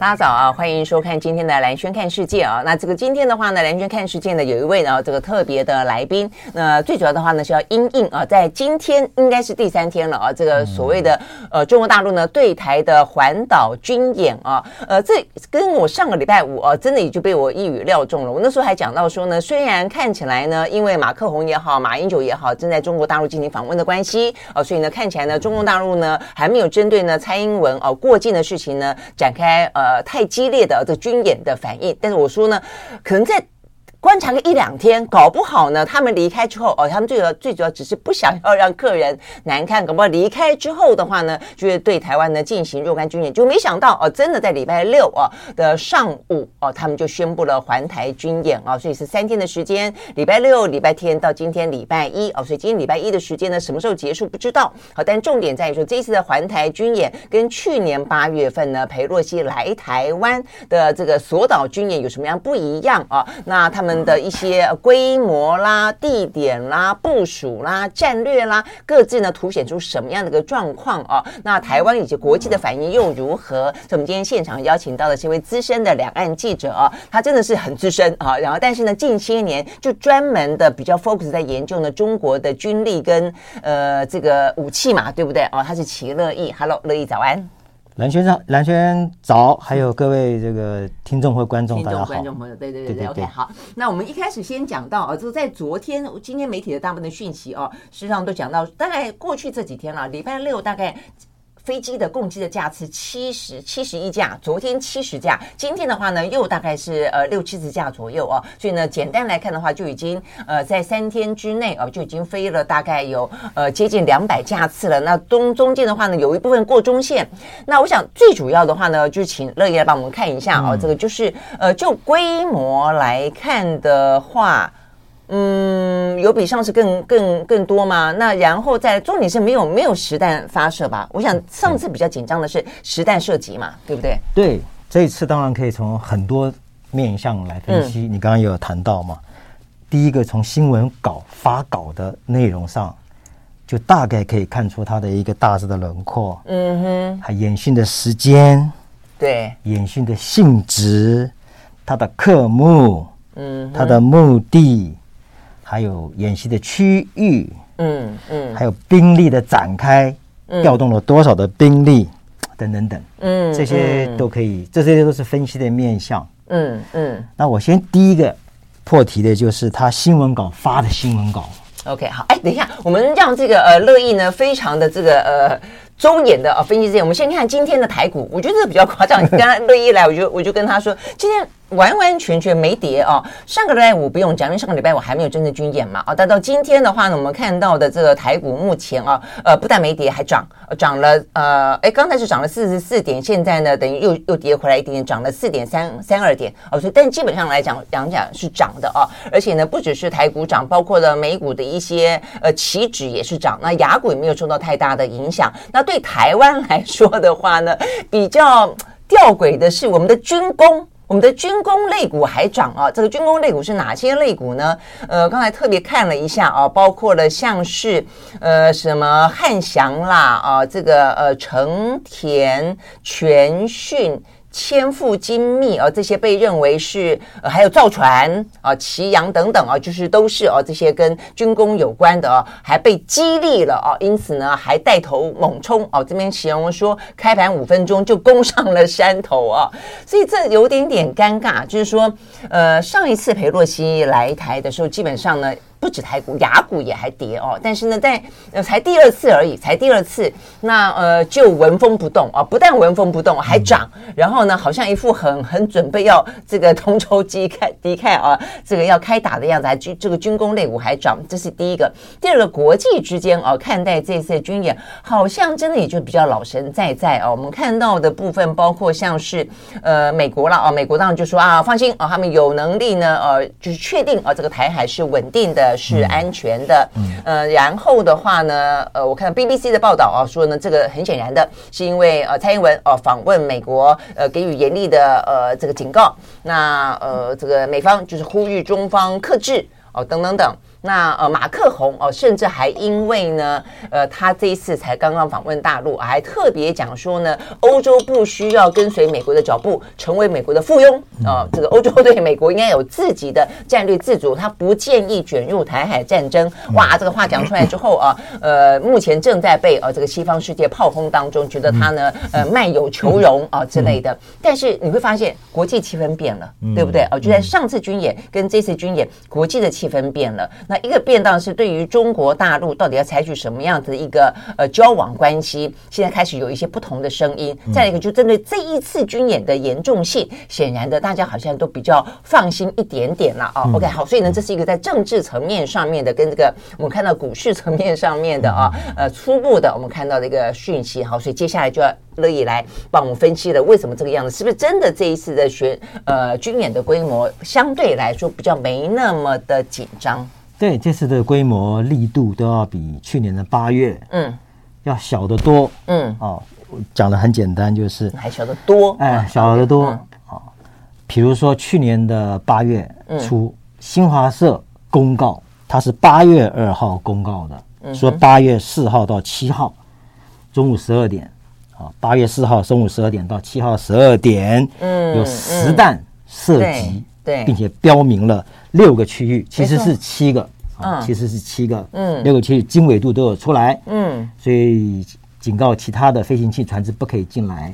大家早啊，欢迎收看今天的蓝轩看世界啊。那这个今天的话呢，蓝轩看世界呢有一位呢这个特别的来宾。那最主要的话呢是要因应啊，在今天应该是第三天了啊，这个所谓的呃中国大陆呢对台的环岛军演啊，呃这跟我上个礼拜五啊真的也就被我一语料中了。我那时候还讲到说呢，虽然看起来呢，因为马克宏也好，马英九也好，正在中国大陆进行访问的关系啊，所以呢看起来呢，中国大陆呢还没有针对呢蔡英文哦过境的事情呢展开呃。呃，太激烈的这军演的反应，但是我说呢，可能在。观察个一两天，搞不好呢，他们离开之后，哦，他们最主要最主要只是不想要让客人难看，搞不好离开之后的话呢，就是对台湾呢进行若干军演，就没想到哦，真的在礼拜六啊的上午哦，他们就宣布了环台军演啊，所以是三天的时间，礼拜六、礼拜天到今天礼拜一哦，所以今天礼拜一的时间呢，什么时候结束不知道，好，但重点在于说这一次的环台军演跟去年八月份呢，裴洛西来台湾的这个索岛军演有什么样不一样啊？那他们。们的一些规模啦、地点啦、部署啦、战略啦，各自呢凸显出什么样的一个状况啊？那台湾以及国际的反应又如何？所以我们今天现场邀请到的是一位资深的两岸记者啊，他真的是很资深啊。然后，但是呢，近些年就专门的比较 focus 在研究呢中国的军力跟呃这个武器嘛，对不对啊？他是齐乐意，Hello，乐意早安。兰萱早，兰萱早，还有各位这个听众或观众，大家好。观众朋友，对对对对，OK，好。那我们一开始先讲到啊，就在昨天，今天媒体的大部分的讯息哦，实际上都讲到，大概过去这几天了，礼拜六大概。飞机的共机的架次七十七十一架，昨天七十架，今天的话呢又大概是呃六七十架左右哦，所以呢简单来看的话，就已经呃在三天之内哦就已经飞了大概有呃接近两百架次了。那中中间的话呢有一部分过中线，那我想最主要的话呢就请乐意来帮我们看一下哦，这个就是呃就规模来看的话。嗯，有比上次更更更多吗？那然后在重点是没有没有实弹发射吧？我想上次比较紧张的是实弹射击嘛，对不对？对，这一次当然可以从很多面向来分析。嗯、你刚刚也有谈到嘛，第一个从新闻稿发稿的内容上，就大概可以看出它的一个大致的轮廓。嗯哼，还演训的时间，对，演训的性质，它的科目，嗯，它的目的。还有演习的区域，嗯嗯，还有兵力的展开，调动了多少的兵力，等等等，嗯，这些都可以，这些都是分析的面向，嗯嗯。那我先第一个破题的就是他新闻稿发的新闻稿。OK，好，哎，等一下，我们让这个呃乐意呢，非常的这个呃周延的啊分析这些，我们先看今天的台股，我觉得这个比较夸张。刚才 乐意来，我就我就跟他说，今天。完完全全没跌哦。上个礼拜五不用讲，因为上个礼拜五还没有真正军演嘛啊。但到今天的话呢，我们看到的这个台股目前啊，呃，不但没跌，还涨，涨了呃，哎，刚才是涨了四十四点，现在呢，等于又又跌回来一点点，涨了四点三三二点哦。所以，但基本上来讲，讲讲是涨的啊。而且呢，不只是台股涨，包括了美股的一些呃期指也是涨。那雅股也没有受到太大的影响。那对台湾来说的话呢，比较吊诡的是我们的军工。我们的军工类股还涨啊！这个军工类股是哪些类股呢？呃，刚才特别看了一下啊，包括了像是呃什么汉翔啦啊，这个呃成田全讯。千富精密啊，这些被认为是呃，还有造船啊、奇阳等等啊，就是都是啊，这些跟军工有关的啊，还被激励了啊，因此呢，还带头猛冲啊。这边形容说，开盘五分钟就攻上了山头啊，所以这有点点尴尬，就是说，呃，上一次裴洛西来台的时候，基本上呢。不止台股，雅股也还跌哦。但是呢，在呃才第二次而已，才第二次，那呃就纹风不动啊，不但纹风不动，还涨。然后呢，好像一副很很准备要这个同仇敌忾敌忾啊，这个要开打的样子，还军这个军工类股还涨，这是第一个。第二个，国际之间啊，看待这次军演，好像真的也就比较老神在在啊。我们看到的部分，包括像是呃美国了啊，美国当然就说啊，放心啊，他们有能力呢，呃，就是确定啊，这个台海是稳定的。的，是安全的。嗯，呃，然后的话呢，呃，我看 BBC 的报道啊，说呢，这个很显然的是因为呃，蔡英文哦访问美国，呃，给予严厉的呃这个警告，那呃这个美方就是呼吁中方克制哦，等等等。那呃，马克宏哦，甚至还因为呢，呃，他这一次才刚刚访问大陆，还特别讲说呢，欧洲不需要跟随美国的脚步，成为美国的附庸啊、呃。这个欧洲对美国应该有自己的战略自主，他不建议卷入台海战争。哇，这个话讲出来之后啊，呃，目前正在被呃这个西方世界炮轰当中，觉得他呢呃卖友求荣啊之类的。但是你会发现，国际气氛变了，对不对？哦，就在上次军演跟这次军演，国际的气氛变了。那一个变当是对于中国大陆到底要采取什么样子的一个呃交往关系，现在开始有一些不同的声音。再一个，就针对这一次军演的严重性，显然的大家好像都比较放心一点点了啊。OK，好，所以呢，这是一个在政治层面上面的，跟这个我们看到股市层面上面的啊，呃，初步的我们看到的一个讯息。好，所以接下来就要乐意来帮我们分析了，为什么这个样子？是不是真的这一次的学呃军演的规模相对来说比较没那么的紧张？对，这次的规模力度都要比去年的八月，嗯，要小得多，嗯，哦，讲的很简单，就是还小得多，哎，小得多，哦，比如说去年的八月初，新华社公告，它是八月二号公告的，说八月四号到七号中午十二点，啊，八月四号中午十二点到七号十二点，嗯，有实弹射击。对，并且标明了六个区域，其实是七个，啊，其实是七个，嗯，六个区域经纬度都有出来，嗯，所以警告其他的飞行器船只不可以进来。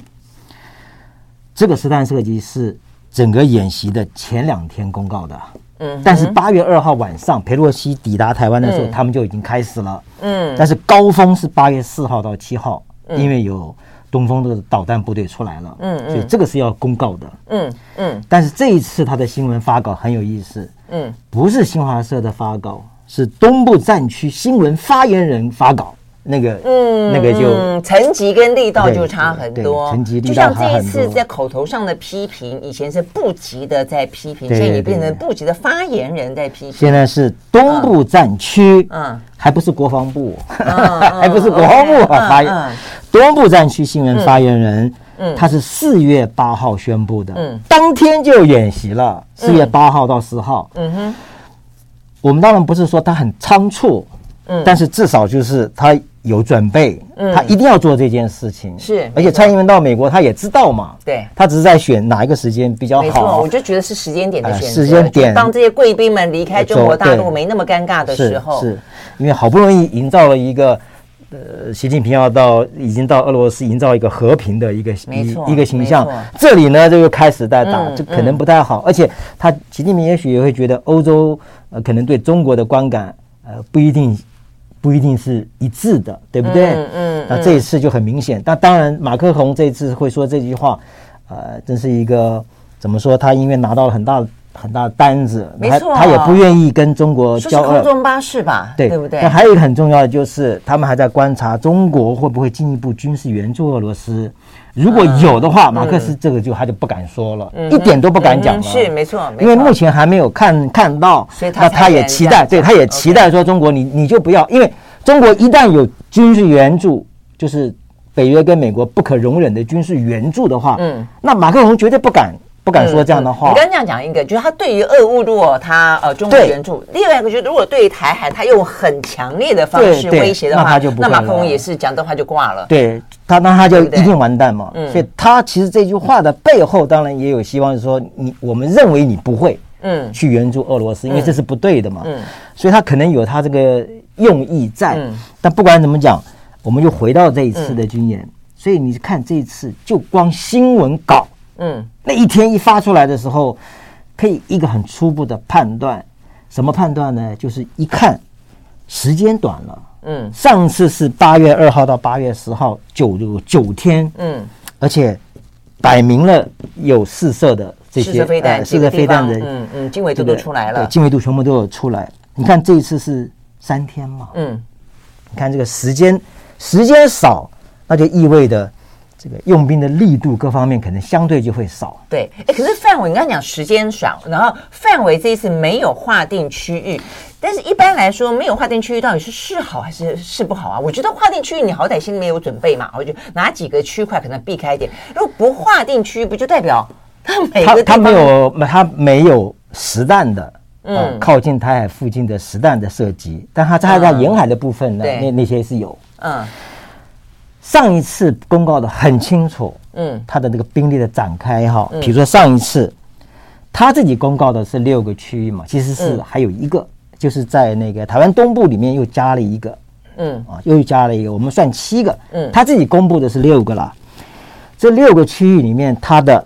这个实弹射击是整个演习的前两天公告的，嗯，但是八月二号晚上佩洛西抵达台湾的时候，他们就已经开始了，嗯，但是高峰是八月四号到七号，因为有。东风的导弹部队出来了，嗯，所以这个是要公告的，嗯嗯。但是这一次他的新闻发稿很有意思，嗯，不是新华社的发稿，是东部战区新闻发言人发稿，那个，嗯，那个就层级跟力道就差很多，层级力。就像这一次在口头上的批评，以前是部级的在批评，现在也变成部级的发言人在批评。现在是东部战区，嗯，还不是国防部，还不是国防部发言。东部战区新闻发言人，嗯，他是四月八号宣布的，嗯，当天就演习了，四月八号到十号，嗯哼，我们当然不是说他很仓促，嗯，但是至少就是他有准备，嗯，他一定要做这件事情，是，而且蔡英文到美国他也知道嘛，对，他只是在选哪一个时间比较好，没错，我就觉得是时间点的选择，时间点，当这些贵宾们离开中国大陆没那么尴尬的时候，是。因为好不容易营造了一个。呃，习近平要到，已经到俄罗斯营造一个和平的一个一一个形象。这里呢，就又开始在打，就可能不太好。而且他习近平也许也会觉得欧洲呃可能对中国的观感呃不一定不一定是一致的，对不对？嗯嗯。那这一次就很明显。但当然，马克宏这次会说这句话，呃，真是一个怎么说？他因为拿到了很大。很大的单子，没错，他也不愿意跟中国交恶。空中巴士吧，对，对不对？那还有一个很重要的就是，他们还在观察中国会不会进一步军事援助俄罗斯。如果有的话，马克思这个就他就不敢说了，一点都不敢讲了。是没错，因为目前还没有看看到，那他也期待，对，他也期待说中国你你就不要，因为中国一旦有军事援助，就是北约跟美国不可容忍的军事援助的话，嗯，那马克龙绝对不敢。不敢说这样的话。嗯、你刚刚这样讲一个，就是他对于俄乌，如果他呃中国援助；另外一个就是，如果对于台海，他用很强烈的方式威胁的话，那他就不那马克龙也是讲的话就挂了。对他，那他就一定完蛋嘛。嗯、所以他其实这句话的背后，当然也有希望是说，你我们认为你不会嗯去援助俄罗斯，嗯、因为这是不对的嘛。嗯，所以他可能有他这个用意在。嗯、但不管怎么讲，我们就回到这一次的军演。嗯、所以你看这一次，就光新闻稿。嗯，那一天一发出来的时候，可以一个很初步的判断，什么判断呢？就是一看时间短了，嗯，上次是八月二号到八月十号，九九天，嗯，而且摆明了有试射的这些飞弹，试射飞弹的，嗯嗯，经纬度都出来了，对，经纬度全部都有出来。你看这一次是三天嘛，嗯，你看这个时间时间少，那就意味着。这个用兵的力度各方面可能相对就会少。对，哎，可是范围，你刚刚讲时间少，然后范围这一次没有划定区域，但是一般来说没有划定区域，到底是是好还是是不好啊？我觉得划定区域，你好歹心里面有准备嘛，我觉得哪几个区块可能避开一点。如果不划定区域，不就代表他每个它没有他没有实弹的，嗯、呃，靠近台海附近的实弹的射击，但它在在沿海的部分呢，嗯、那那些是有，嗯。上一次公告的很清楚，嗯，他的那个兵力的展开哈，比如说上一次他自己公告的是六个区域嘛，其实是还有一个，就是在那个台湾东部里面又加了一个，嗯。啊，又加了一个，我们算七个，嗯，他自己公布的是六个了，这六个区域里面，他的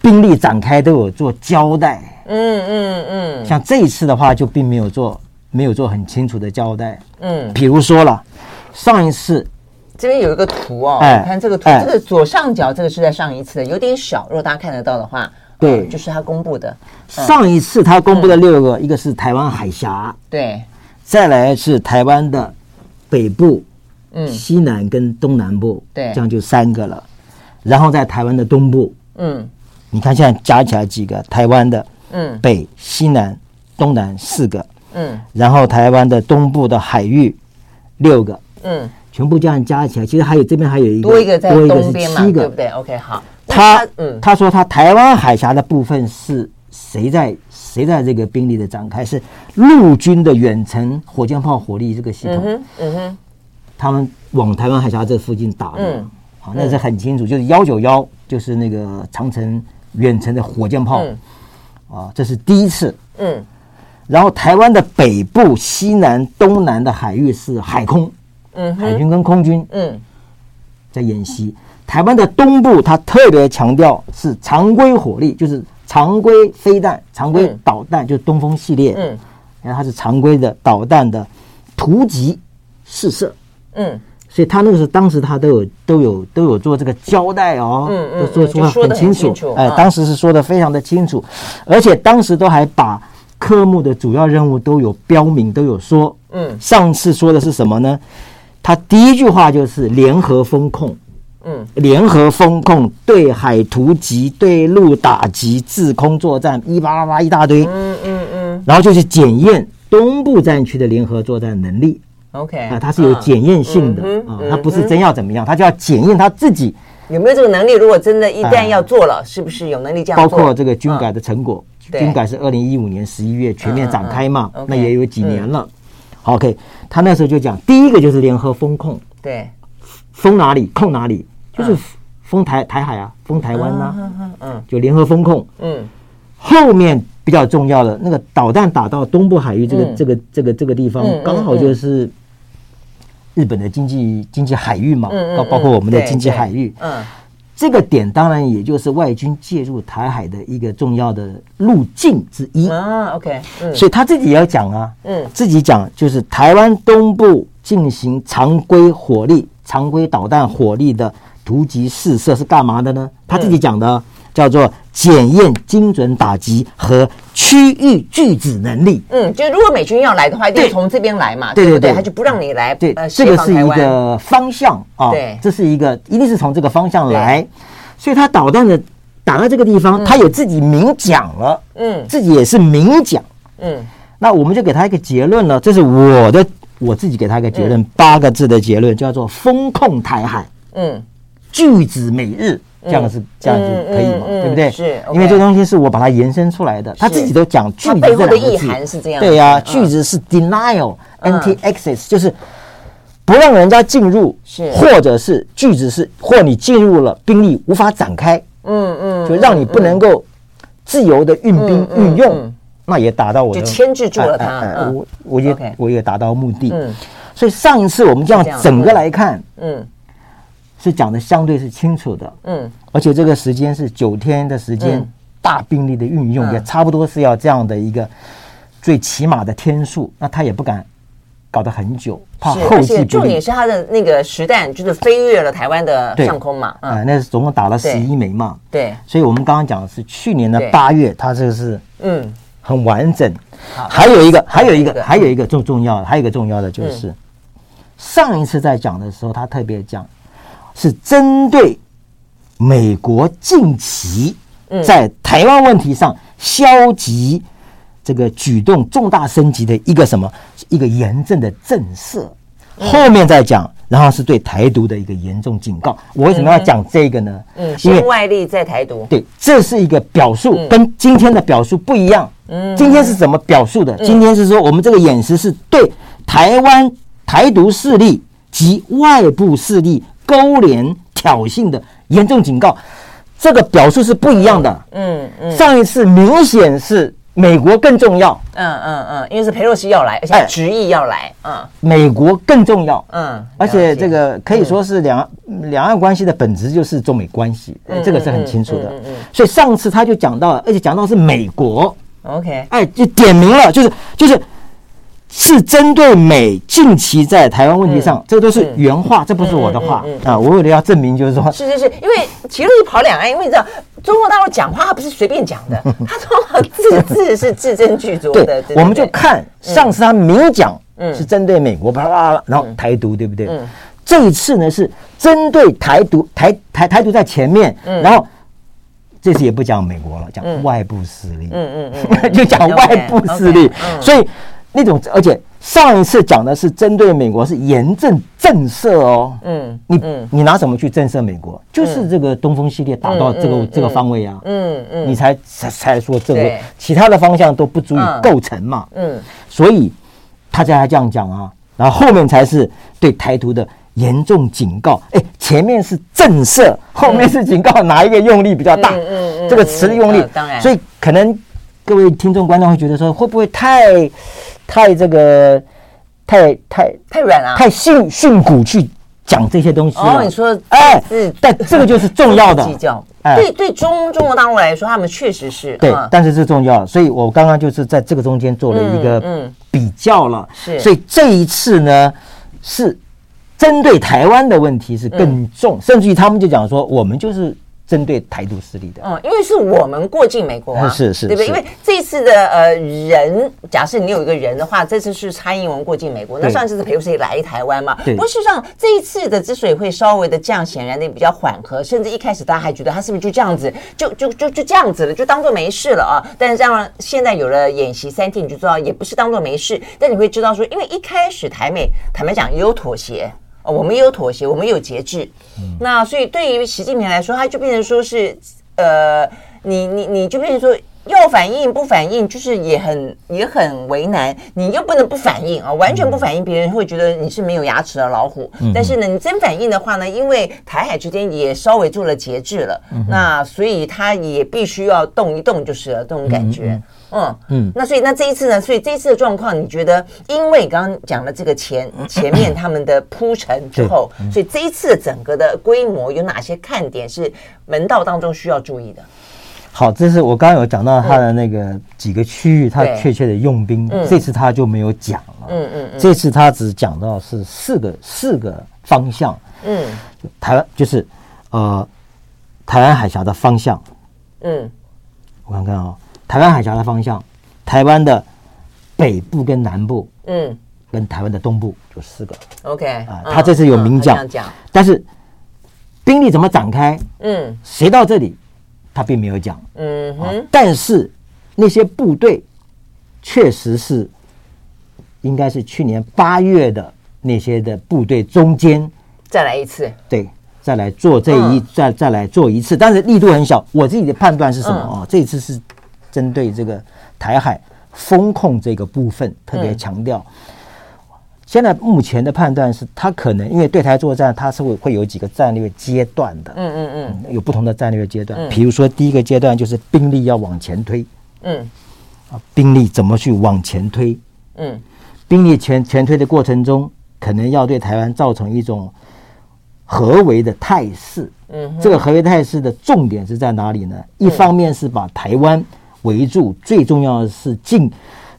兵力展开都有做交代，嗯嗯嗯，像这一次的话就并没有做，没有做很清楚的交代，嗯，比如说了上一次。这边有一个图哦，你看这个图，这个左上角这个是在上一次的，有点小。如果大家看得到的话，对，就是他公布的。上一次他公布的六个，一个是台湾海峡，对，再来是台湾的北部、嗯，西南跟东南部，对，这样就三个了。然后在台湾的东部，嗯，你看现在加起来几个？台湾的，嗯，北、西南、东南四个，嗯，然后台湾的东部的海域六个，嗯。全部这样加起来，其实还有这边还有一个多一个在东边嘛，对不对？OK，好。他嗯，他说他台湾海峡的部分是谁在谁在这个兵力的展开？是陆军的远程火箭炮火力这个系统。嗯哼，嗯哼，他们往台湾海峡这附近打的。嗯，好，那是很清楚，就是幺九幺，就是那个长城远程的火箭炮。嗯，啊，这是第一次。嗯，然后台湾的北部、西南、东南的海域是海空。嗯，海军跟空军嗯，在演习。台湾的东部，它特别强调是常规火力，就是常规飞弹、常规导弹，就是东风系列。嗯，然后它是常规的导弹的突击试射。嗯，所以他那个时候当时他都有都有都有做这个交代哦，嗯嗯，都说说很清楚。哎，当时是说的非常的清楚，而且当时都还把科目的主要任务都有标明，都有说。嗯，上次说的是什么呢？他第一句话就是联合风控，嗯，联合风控，对海突击、对陆打击、制空作战，一八八八一大堆，嗯嗯嗯，然后就是检验东部战区的联合作战能力。OK，啊，它是有检验性的啊，它不是真要怎么样，它就要检验他自己。有没有这个能力。如果真的一旦要做了，是不是有能力这样？包括这个军改的成果，军改是二零一五年十一月全面展开嘛，那也有几年了。OK，他那时候就讲，第一个就是联合封控，对，封哪里控哪里，就是封台台海啊，封台湾呐，嗯，就联合封控，嗯，后面比较重要的那个导弹打到东部海域这个这个这个这个地方，刚好就是日本的经济经济海域嘛，包包括我们的经济海域，嗯。这个点当然也就是外军介入台海的一个重要的路径之一啊。OK，嗯，所以他自己也要讲啊，嗯，自己讲就是台湾东部进行常规火力、常规导弹火力的突击试射是干嘛的呢？他自己讲的。叫做检验精准打击和区域拒止能力。嗯，就如果美军要来的话，一定从这边来嘛。对对对，他就不让你来。对，这个是一个方向啊。对，这是一个一定是从这个方向来。所以他导弹的打到这个地方，他也自己明讲了。嗯，自己也是明讲。嗯，那我们就给他一个结论了。这是我的我自己给他一个结论，八个字的结论叫做“风控台海”。嗯，拒止美日。这样是这样就可以嘛？对不对？是，因为这东西是我把它延伸出来的，他自己都讲句子这两个字。的意涵是这样。对呀，句子是 denial，anti-access，就是不让人家进入，是，或者是句子是或你进入了兵力无法展开，嗯嗯，就让你不能够自由的运兵运用，那也达到我的就牵制住了他。我我也我也达到目的。嗯，所以上一次我们这样整个来看，嗯。是讲的相对是清楚的，嗯，而且这个时间是九天的时间，大兵力的运用也差不多是要这样的一个最起码的天数，那他也不敢搞得很久，怕后继。重点是他的那个实弹就是飞越了台湾的上空嘛，啊，那是总共打了十一枚嘛，对，所以我们刚刚讲的是去年的八月，他这个是嗯。很完整。还有一个，还有一个，还有一个重重要的，还有一个重要的就是上一次在讲的时候，他特别讲。是针对美国近期在台湾问题上消极这个举动重大升级的一个什么一个严正的震慑，后面再讲。然后是对台独的一个严重警告。我为什么要讲这个呢？嗯，因为外力在台独。对，这是一个表述，跟今天的表述不一样。嗯，今天是怎么表述的？今天是说我们这个演习是对台湾台独势力及外部势力勾连挑衅的严重警告。这个表述是不一样的。嗯嗯，上一次明显是。美国更重要，嗯嗯嗯，因为是佩洛西要来，而且执意要来，嗯，美国更重要，嗯，而且这个可以说是两两岸关系的本质就是中美关系，这个是很清楚的，所以上次他就讲到了，而且讲到是美国，OK，哎，就点名了，就是就是。是针对美近期在台湾问题上，这都是原话，这不是我的话啊！我为了要证明，就是说，是是是，因为齐乐一跑两岸，因为你知道中国大陆讲话，他不是随便讲的，他说字字是字斟句酌的。对，我们就看上次他明讲是针对美国，啪啦啦，然后台独，对不对？这一次呢是针对台独，台台台独在前面，然后这次也不讲美国了，讲外部势力，嗯嗯嗯，就讲外部势力，所以。那种，而且上一次讲的是针对美国是严正震慑哦，嗯，你你拿什么去震慑美国？就是这个东风系列打到这个这个方位啊，嗯嗯，你才才才说这个，其他的方向都不足以构成嘛，嗯，所以他才还这样讲啊，然后后面才是对台独的严重警告，哎，前面是震慑，后面是警告，哪一个用力比较大？嗯嗯，这个词的用力，当然，所以可能各位听众观众会觉得说，会不会太？太这个，太太太软了，太训训詁去讲这些东西哦，你说哎，是，但这个就是重要的。计较，对对中中国大陆来说，他们确实是对，但是是重要，所以我刚刚就是在这个中间做了一个比较了。是，所以这一次呢，是针对台湾的问题是更重，甚至于他们就讲说，我们就是。针对台独势力的，嗯，因为是我们过境美国啊，是是，对不对？因为这一次的呃人，假设你有一个人的话，这次是蔡英文过境美国，那上一次是裴洛西来台湾嘛？对。不过事实上，这一次的之所以会稍微的降，显然的比较缓和，甚至一开始大家还觉得他是不是就这样子，就就就就这样子了，就当做没事了啊？但是这样现在有了演习三天，你就知道也不是当做没事，但你会知道说，因为一开始台美坦白讲也有妥协。我们有妥协，我们有节制，嗯、那所以对于习近平来说，他就变成说是，呃，你你你就变成说要反应不反应，就是也很也很为难，你又不能不反应啊，完全不反应，别人会觉得你是没有牙齿的老虎。嗯、但是呢，你真反应的话呢，因为台海之间也稍微做了节制了，嗯、那所以他也必须要动一动，就是了这种感觉。嗯嗯嗯，那所以那这一次呢？所以这一次的状况，你觉得，因为刚刚讲了这个前 前面他们的铺陈之后，所以这一次的整个的规模有哪些看点是门道当中需要注意的？好，这是我刚刚有讲到他的那个几个区域，他确切的用兵，这次他就没有讲了。嗯嗯，这次他只讲到是四个四个方向。嗯，台湾就是呃，台湾海峡的方向。嗯，我看看啊。台湾海峡的方向，台湾的北部跟南部，嗯，跟台湾的东部就四个。OK 啊，他这次有明讲，但是兵力怎么展开？嗯，谁到这里，他并没有讲。嗯哼，但是那些部队确实是，应该是去年八月的那些的部队中间再来一次。对，再来做这一再再来做一次，但是力度很小。我自己的判断是什么啊？这一次是。针对这个台海封控这个部分，特别强调。现在目前的判断是，他可能因为对台作战，他是会会有几个战略阶段的。嗯嗯嗯，有不同的战略阶段。比如说，第一个阶段就是兵力要往前推。嗯，啊，兵力怎么去往前推？嗯，兵力前前推的过程中，可能要对台湾造成一种合围的态势。嗯，这个合围态势的重点是在哪里呢？一方面是把台湾围住，最重要的是进，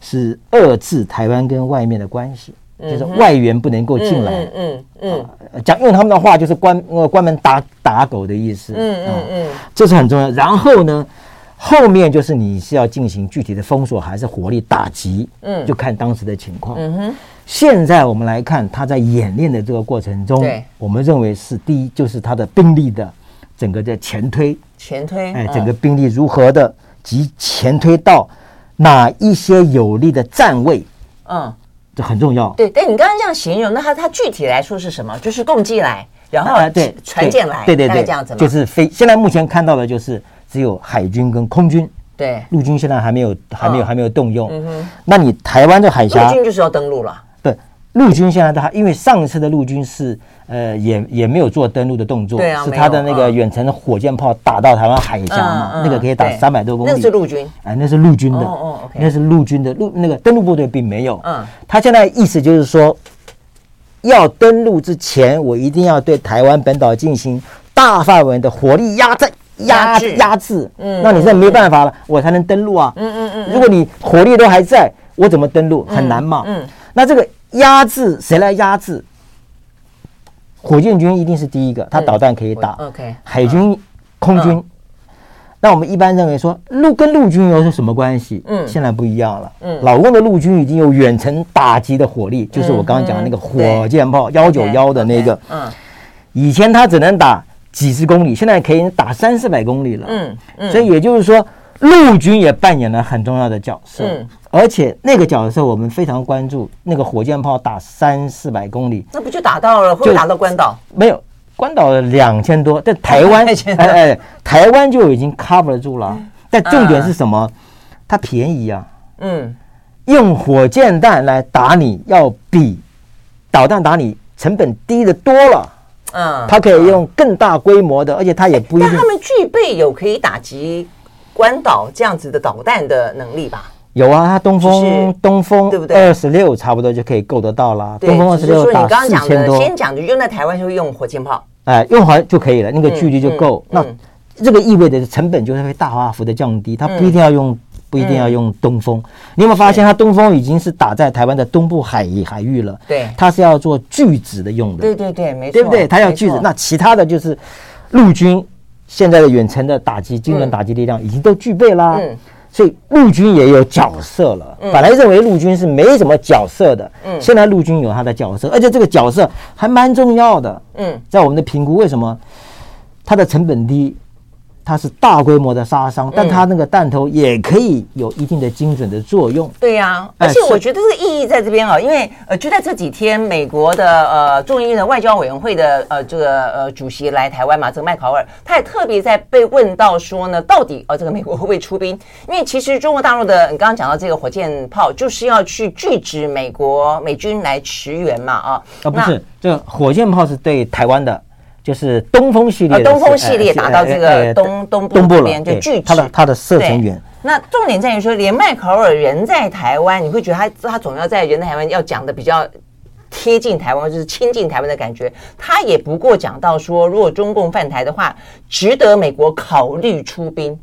是遏制台湾跟外面的关系，就是外援不能够进来。嗯嗯嗯，讲用他们的话就是关呃关门打打狗的意思。嗯嗯嗯，这是很重要。然后呢，后面就是你是要进行具体的封锁还是火力打击？嗯，就看当时的情况。嗯哼。现在我们来看他在演练的这个过程中，对，我们认为是第一，就是他的兵力的整个的前推，前推，哎，整个兵力如何的及前推到哪一些有利的站位，嗯，这很重要。对，但你刚刚这样形容，那它它具体来说是什么？就是共机来，然后对船舰来，对对对，这样子就是飞。现在目前看到的就是只有海军跟空军。对，陆军现在还没有，还没有，还没有动用。嗯哼，那你台湾的海峡，陆军就是要登陆了。对，陆军现在的，因为上一次的陆军是，呃，也也没有做登陆的动作，对啊，是他的那个远程的火箭炮打到台湾海峡嘛，那个可以打三百多公里。那是陆军，哎，那是陆军的，哦哦，那是陆军的陆那个登陆部队并没有。嗯，他现在意思就是说，要登陆之前，我一定要对台湾本岛进行大范围的火力压制。压制压制，嗯，那你现在没办法了，我才能登陆啊，嗯嗯嗯。如果你火力都还在，我怎么登陆？很难嘛，嗯。那这个压制谁来压制？火箭军一定是第一个，它导弹可以打。OK。海军、空军，那我们一般认为说陆跟陆军又是什么关系？嗯，现在不一样了。嗯，老共的陆军已经有远程打击的火力，就是我刚刚讲的那个火箭炮幺九幺的那个。嗯，以前他只能打。几十公里，现在可以打三四百公里了。嗯嗯，所以也就是说，陆军也扮演了很重要的角色。嗯，而且那个角色我们非常关注，那个火箭炮打三四百公里，那不就打到了？会打到关岛？没有，关岛两千多，在台湾，哎哎，台湾就已经 cover 住了。但重点是什么？它便宜啊。嗯，用火箭弹来打你要比导弹打你成本低的多了。嗯，它可以用更大规模的，而且它也不一定。但他们具备有可以打击关岛这样子的导弹的能力吧？有啊，它东风东风对不对？二十六差不多就可以够得到了。东风二十六打四千多。先讲的用在台湾就会用火箭炮，哎，用好就可以了，那个距离就够。那这个意味着成本就会大大幅的降低，它不一定要用。不一定要用东风，你有没有发现，它东风已经是打在台湾的东部海海域了？对，它是要做拒止的用的。对对对，没错，对不对？它要拒止。那其他的就是陆军现在的远程的打击、精准打击力量已经都具备啦。嗯，所以陆军也有角色了。本来认为陆军是没什么角色的，嗯，现在陆军有他的角色，而且这个角色还蛮重要的。嗯，在我们的评估，为什么它的成本低？它是大规模的杀伤，但它那个弹头也可以有一定的精准的作用。对呀，而且我觉得这个意义在这边啊，因为呃，就在这几天，美国的呃众议院的外交委员会的呃这个呃主席来台湾嘛，这个麦考尔，他也特别在被问到说呢，到底呃这个美国会不会出兵？因为其实中国大陆的你刚刚讲到这个火箭炮，就是要去拒止美国美军来驰援嘛啊？啊不是，这个火箭炮是对台湾的。就是东风系列，东风系列打到这个东东部这边就聚集它的它的射程远。那重点在于说，连麦考尔人在台湾，你会觉得他他总要在人在台湾要讲的比较贴近台湾，就是亲近台湾的感觉。他也不过讲到说，如果中共犯台的话，值得美国考虑出兵。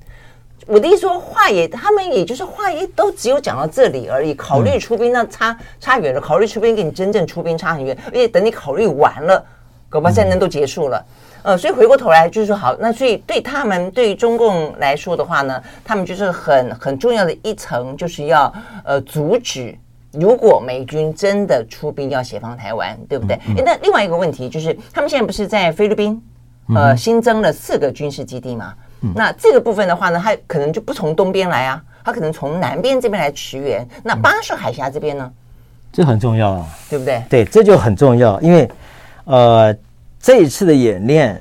我的意思说，话也他们也就是话也都只有讲到这里而已。考虑出兵那差差远了，考虑出兵跟你真正出兵差很远，而且等你考虑完了。搞不好战争都结束了，呃，所以回过头来就是说，好，那所以对他们对于中共来说的话呢，他们就是很很重要的一层，就是要呃阻止，如果美军真的出兵要协防台湾，对不对？嗯嗯、那另外一个问题就是，他们现在不是在菲律宾呃新增了四个军事基地吗？嗯、那这个部分的话呢，它可能就不从东边来啊，它可能从南边这边来驰援。那巴士海峡这边呢？这很重要啊，对不对？对，这就很重要，因为。呃，这一次的演练，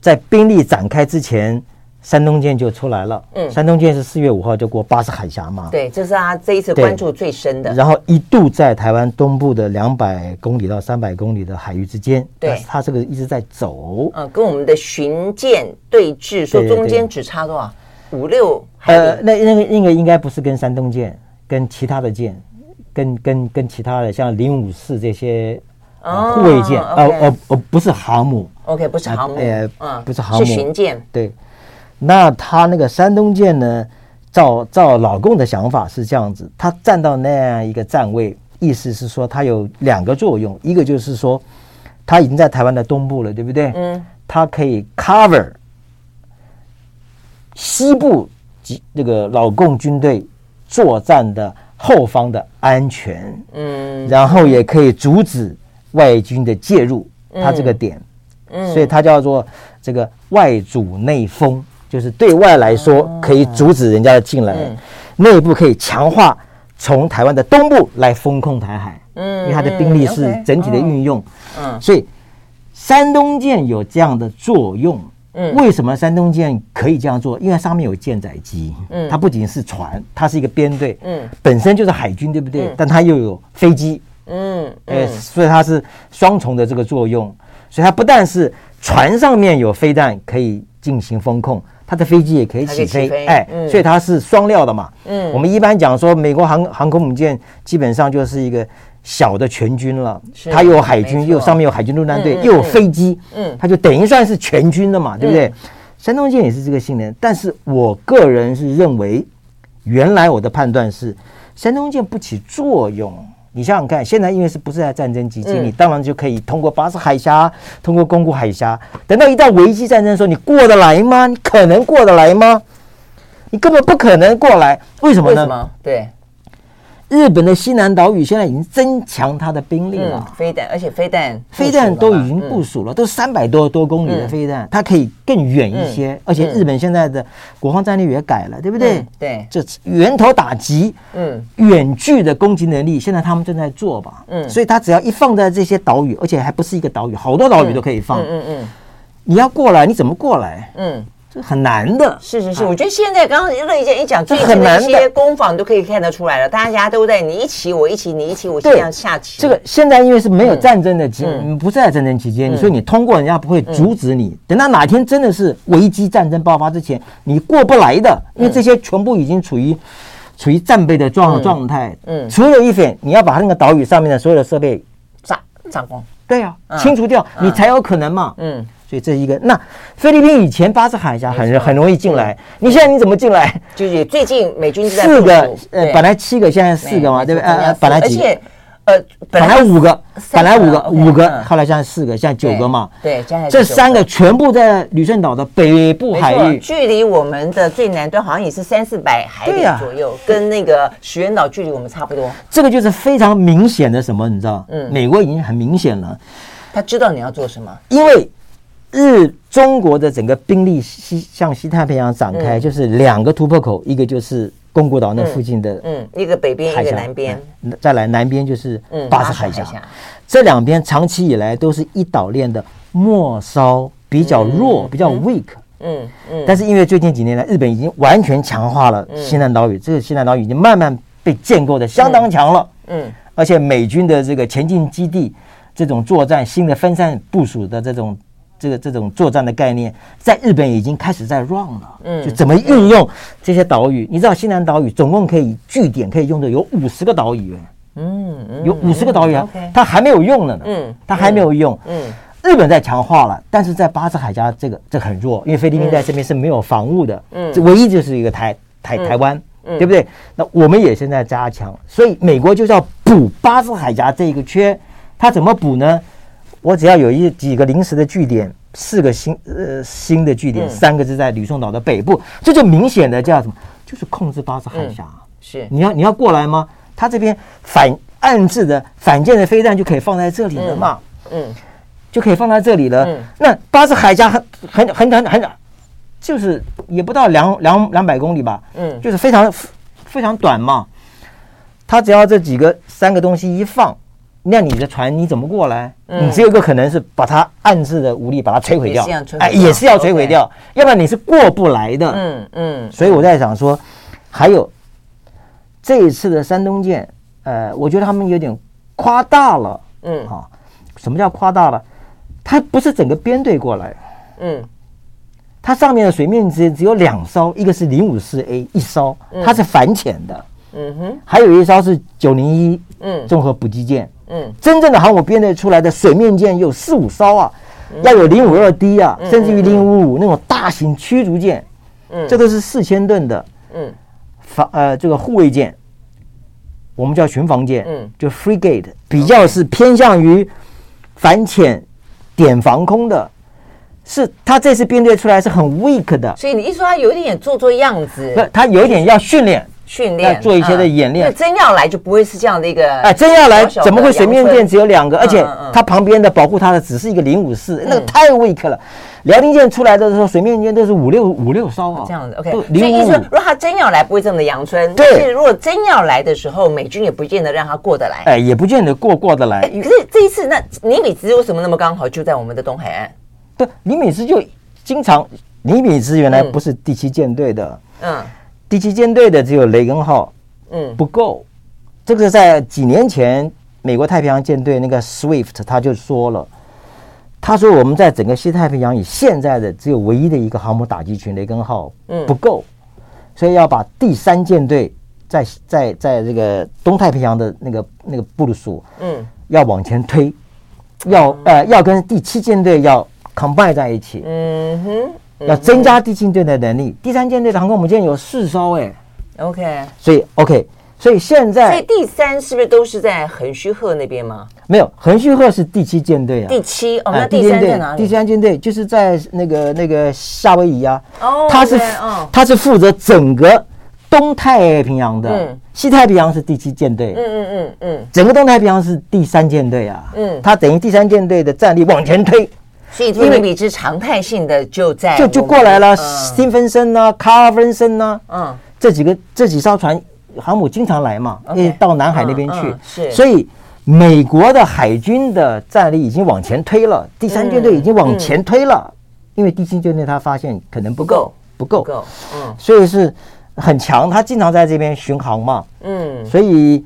在兵力展开之前，山东舰就出来了。嗯，山东舰是四月五号就过巴士海峡嘛。对，这是他这一次关注最深的。然后一度在台湾东部的两百公里到三百公里的海域之间。对，他这个一直在走。嗯，跟我们的巡舰对峙，说中间只差多少？五六。呃，那那个那个应该不是跟山东舰，跟其他的舰，跟跟跟其他的像零五四这些。护卫舰，哦哦哦，不是航母，OK，不是航母，呃，不是航母，是巡舰。对，那他那个山东舰呢？照照老共的想法是这样子，他站到那样一个站位，意思是说他有两个作用，一个就是说他已经在台湾的东部了，对不对？嗯，他可以 cover 西部及那个老共军队作战的后方的安全，嗯，然后也可以阻止。外军的介入，它这个点，所以它叫做这个外阻内封，就是对外来说可以阻止人家的进来，内部可以强化从台湾的东部来封控台海。嗯，因为它的兵力是整体的运用，嗯，所以山东舰有这样的作用。嗯，为什么山东舰可以这样做？因为上面有舰载机，嗯，它不仅是船，它是一个编队，嗯，本身就是海军，对不对？但它又有飞机，嗯，哎，所以它是双重的这个作用。所以它不但是船上面有飞弹可以进行风控，它的飞机也可以起飞，哎，所以它是双料的嘛。嗯，我们一般讲说，美国航航空母舰基本上就是一个。小的全军了，它有海军，又上面有海军陆战队，又有飞机，嗯，它就等于算是全军的嘛，对不对？山东舰也是这个性能，但是我个人是认为，原来我的判断是山东舰不起作用。你想想看，现在因为是不是在战争期间，你当然就可以通过巴士海峡，通过公古海峡。等到一旦危机战争的时候，你过得来吗？你可能过得来吗？你根本不可能过来，为什么呢？对。日本的西南岛屿现在已经增强它的兵力了，飞弹，而且飞弹，飞弹都已经部署了，都三百多多公里的飞弹，它可以更远一些。而且日本现在的国防战略也改了，对不对？对，这源头打击，嗯，远距的攻击能力，现在他们正在做吧？嗯，所以它只要一放在这些岛屿，而且还不是一个岛屿，好多岛屿都可以放。嗯嗯，你要过来，你怎么过来？嗯。这很难的，是是是，我觉得现在刚刚乐一姐一讲，最近的。一些攻防都可以看得出来了，大家都在你一起我一起，你一起我这样下棋。这个现在因为是没有战争的期，不是在战争期间，所以你通过人家不会阻止你。等到哪天真的是危机战争爆发之前，你过不来的，因为这些全部已经处于处于战备的状状态。嗯，除了一点，你要把那个岛屿上面的所有的设备炸炸光，对呀，清除掉，你才有可能嘛。嗯。所以这一个，那菲律宾以前巴士海峡很很容易进来，你现在你怎么进来？就是最近美军四个，呃，本来七个，现在四个嘛，对不对？呃，本来几个？呃，本来五个，本来五个，五个，后来现在四个，现在九个嘛。对，这三个全部在旅顺岛的北部海域，距离我们的最南端好像也是三四百海里左右，跟那个石垣岛距离我们差不多。这个就是非常明显的什么，你知道？嗯，美国已经很明显了，他知道你要做什么，因为。日中国的整个兵力西向西太平洋展开，就是两个突破口，一个就是宫古岛那附近的，嗯，一个北边，一个南边，再来南边就是巴士海峡。这两边长期以来都是一岛链的末梢比较弱，比较 weak。嗯嗯。但是因为最近几年来，日本已经完全强化了西南岛屿，这个西南岛屿已经慢慢被建构的相当强了。嗯。而且美军的这个前进基地，这种作战新的分散部署的这种。这个这种作战的概念，在日本已经开始在 run 了。嗯，就怎么运用这些岛屿？你知道西南岛屿总共可以据点可以用的有五十个岛屿。嗯，有五十个岛屿啊，它还没有用了呢。嗯，它还没有用。嗯，日本在强化了，但是在巴士海峡这个这很弱，因为菲律宾在这边是没有防务的。嗯，这唯一就是一个台台台湾，对不对？那我们也现在加强，所以美国就是要补巴士海峡这一个缺，它怎么补呢？我只要有一几个临时的据点，四个新呃新的据点，三个是在吕宋岛的北部，这就明显的叫什么？就是控制巴士海峡。是你要你要过来吗？他这边反暗制的反舰的飞弹就可以放在这里了嘛？嗯，就可以放在这里了。那巴士海峡很很很很很，就是也不到两两两百公里吧？嗯，就是非常非常短嘛。他只要这几个三个东西一放。那你的船你怎么过来？你只有一个可能是把它暗自的武力把它摧毁掉，哎，也是要摧毁掉，要不然你是过不来的。嗯嗯。所以我在想说，还有这一次的山东舰，呃，我觉得他们有点夸大了。嗯。好，什么叫夸大了？它不是整个编队过来。嗯。它上面的水面只只有两艘，一个是零五四 A 一艘，它是反潜的。嗯哼。还有一艘是九零一，嗯，综合补给舰。嗯，真正的航母编队出来的水面舰有四五艘啊，要有零五二 D 啊，甚至于零五五那种大型驱逐舰，嗯，这都是四千吨的，嗯，防呃这个护卫舰，我们叫巡防舰，嗯，就 frigate 比较是偏向于反潜点防空的，是他这次编队出来是很 weak 的，所以你一说他有一点做做样子，不，他有一点要训练。训练，做一些的演练。那真要来就不会是这样的一个，哎，真要来怎么会水面舰只有两个？而且它旁边的保护它的只是一个零五四，那个太 weak 了。辽宁舰出来的时候，水面舰都是五六五六艘啊，这样子。OK，所以意思说，如果他真要来，不会这么的阳春。对，如果真要来的时候，美军也不见得让他过得来。哎，也不见得过过得来。可是这一次，那尼米兹为什么那么刚好就在我们的东海岸？对，尼米兹就经常，尼米兹原来不是第七舰队的，嗯，第七舰队的只有雷根号，嗯，不够。这个在几年前，美国太平洋舰队那个 Swift 他就说了。他说：“我们在整个西太平洋以现在的只有唯一的一个航母打击群雷根号，嗯，不够，所以要把第三舰队在在在这个东太平洋的那个那个部署，嗯，要往前推，要呃要跟第七舰队要 combine 在一起，嗯哼，要增加第七舰队的能力。第三舰队的航空母舰有四艘，哎，OK，所以 OK。”所以现在，所以第三是不是都是在横须贺那边吗？没有，横须贺是第七舰队啊。第七哦，那第三在哪里？第三舰队就是在那个那个夏威夷啊。哦，他是它是负责整个东太平洋的。嗯，西太平洋是第七舰队。嗯嗯嗯嗯，整个东太平洋是第三舰队啊。嗯，他等于第三舰队的战力往前推。所以因为比之常态性的就在就就过来了，斯蒂芬森呐，卡尔文森呐，嗯，这几个这几艘船。航母经常来嘛，因为到南海那边去，是，所以美国的海军的战力已经往前推了，第三舰队已经往前推了，因为第七舰队他发现可能不够，不够，嗯，所以是很强，他经常在这边巡航嘛，嗯，所以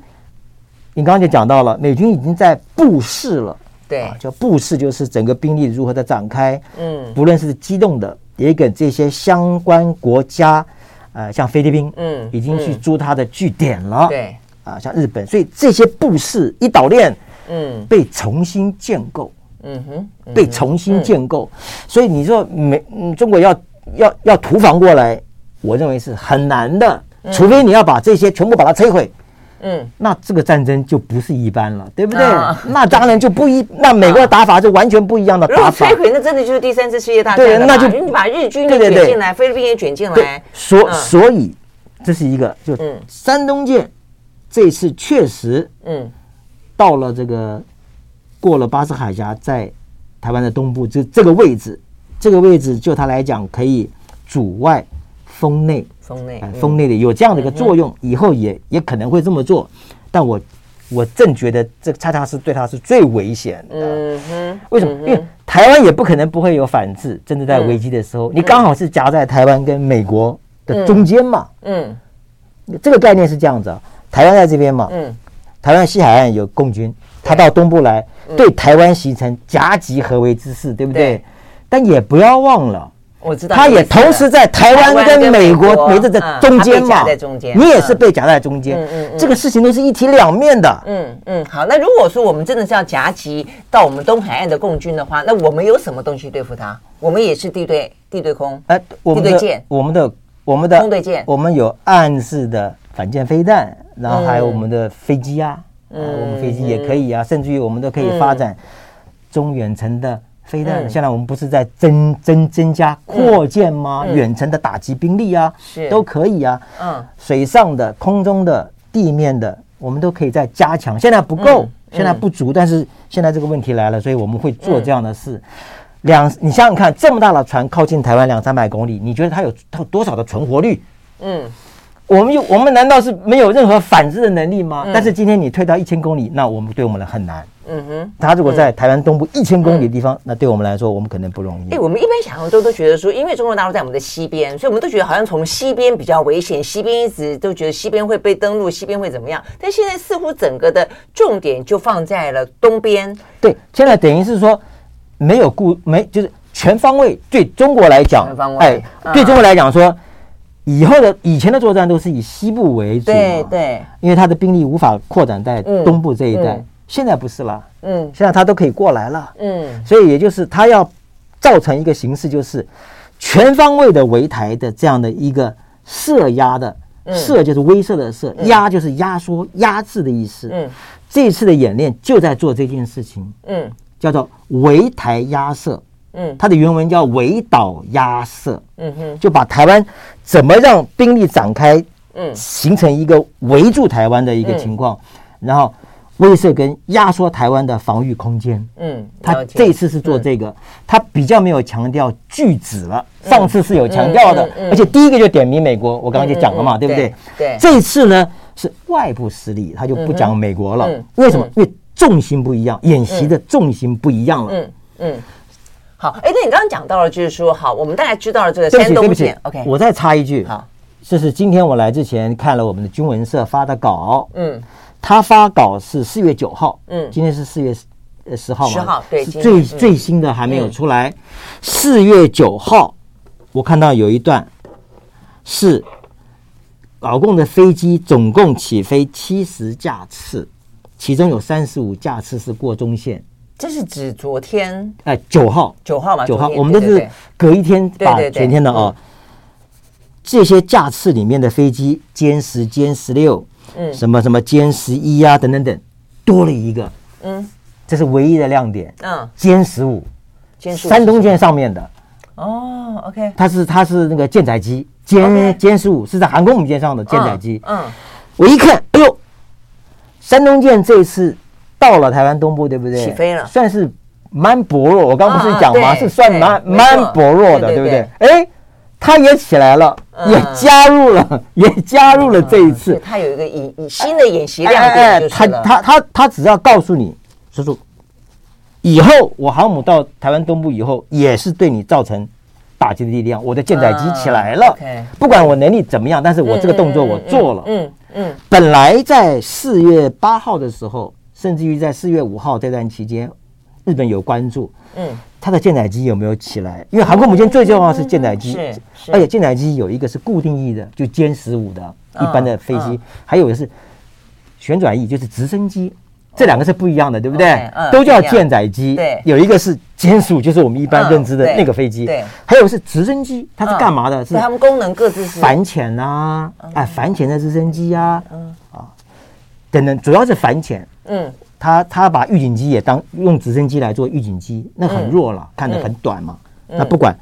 你刚刚就讲到了，美军已经在布势了，对，叫布势，就是整个兵力如何的展开，嗯，不论是机动的，也给这些相关国家。呃，像菲律宾，嗯，已经去租他的据点了。对，啊，像日本，所以这些布势一岛链，嗯，被重新建构，嗯哼，被重新建构。所以你说美，嗯，中国要要要屠防过来，我认为是很难的，除非你要把这些全部把它摧毁。嗯，那这个战争就不是一般了，对不对？啊、那当然就不一，那美国的打法就完全不一样的打法。摧毁，那真的就是第三次世界大战。对，那就你把日军也卷进来，菲律宾也卷进来。所、嗯、所以这是一个，就山东舰这次确实，嗯，到了这个过了巴士海峡，在台湾的东部，就这个位置，这个位置就它来讲可以阻外封内。封内，封内的有这样的一个作用，以后也也可能会这么做，但我我正觉得这恰恰是对他是最危险的。嗯哼，为什么？因为台湾也不可能不会有反制，真的在危机的时候，你刚好是夹在台湾跟美国的中间嘛。嗯，这个概念是这样子啊，台湾在这边嘛。嗯，台湾西海岸有共军，他到东部来对台湾形成夹击合围之势，对不对？但也不要忘了。我知道，他也同时在台湾跟美国围着在中间嘛，在中间，你也是被夹在中间。嗯嗯，这个事情都是一体两面的。嗯嗯，好，那如果说我们真的是要夹击到我们东海岸的共军的话，那我们有什么东西对付他？我们也是地对地对空，哎，地对舰，我们的我们的空对舰，我们有暗示的反舰飞弹，然后还有我们的飞机啊，嗯，我们飞机也可以啊，甚至于我们都可以发展中远程的。飞弹，现在我们不是在增增增加扩建吗？远程的打击兵力啊，是都可以啊。嗯，水上的、空中的、地面的，我们都可以再加强。现在不够，现在不足，但是现在这个问题来了，所以我们会做这样的事。两，你想想看，这么大的船靠近台湾两三百公里，你觉得它有它有多少的存活率？嗯，我们有，我们难道是没有任何反制的能力吗？但是今天你退到一千公里，那我们对我们来很难。嗯哼，他如果在台湾东部一千公里的地方，嗯、那对我们来说，我们可能不容易。哎，我们一般想象中都觉得说，因为中国大陆在我们的西边，所以我们都觉得好像从西边比较危险，西边一直都觉得西边会被登陆，西边会怎么样？但现在似乎整个的重点就放在了东边。对，现在等于是说没有顾没，就是全方位对中国来讲，全方位哎，嗯、对中国来讲说，以后的以前的作战都是以西部为主，对对，因为他的兵力无法扩展在东部这一带。现在不是了，嗯，现在他都可以过来了，嗯，所以也就是他要造成一个形式，就是全方位的围台的这样的一个射压的，射就是威慑的射，压就是压缩压制的意思，嗯，这一次的演练就在做这件事情，嗯，叫做围台压慑，嗯，它的原文叫围岛压慑，嗯哼，就把台湾怎么让兵力展开。嗯，形成一个围住台湾的一个情况，嗯、然后威慑跟压缩台湾的防御空间。嗯，他这一次是做这个，他、嗯、比较没有强调拒止了，嗯、上次是有强调的，而且第一个就点名美国，我刚刚就讲了嘛，对不对？对，这次呢是外部势力，他就不讲美国了，嗯、为什么？因为重心不一样，演习的重心不一样了。嗯嗯。好，哎，那你刚刚讲到了，就是说，好，我们大概知道了这个山东舰。对不起，OK，我再插一句，好，这是今天我来之前看了我们的军文社发的稿，嗯，他发稿是四月九号，嗯，今天是四月呃十号嘛，十号，对，最最新的还没有出来。四月九号，我看到有一段是老共的飞机总共起飞七十架次，其中有三十五架次是过中线。这是指昨天，哎，九号，九号嘛，九号，我们都是隔一天把前天的啊，这些架次里面的飞机，歼十、歼十六，嗯，什么什么歼十一啊，等等等，多了一个，嗯，这是唯一的亮点，嗯，歼十五，歼十五，山东舰上面的，哦，OK，它是它是那个舰载机，歼歼十五是在航空母舰上的舰载机，嗯，我一看，哎呦，山东舰这次。到了台湾东部，对不对？起飞了，算是蛮薄弱。我刚不是讲吗？是算蛮蛮薄弱的，对不对？哎，他也起来了，也加入了，也加入了这一次。他有一个以以新的演习亮点，他他他他只要告诉你，叔叔，以后我航母到台湾东部以后，也是对你造成打击的力量。我的舰载机起来了，不管我能力怎么样，但是我这个动作我做了。嗯嗯，本来在四月八号的时候。甚至于在四月五号这段期间，日本有关注，嗯，它的舰载机有没有起来？因为航空母舰最重要的是舰载机，是，而且舰载机有一个是固定翼的，就歼十五的一般的飞机，还有的是旋转翼，就是直升机，这两个是不一样的，对不对？都叫舰载机，对，有一个是歼十五，就是我们一般认知的那个飞机，对，还有是直升机，它是干嘛的？是它们功能各自是。反潜啊，哎，反潜的直升机呀，嗯。啊，等等，主要是反潜。嗯，他他把预警机也当用直升机来做预警机，那很弱了，看得很短嘛。那不管，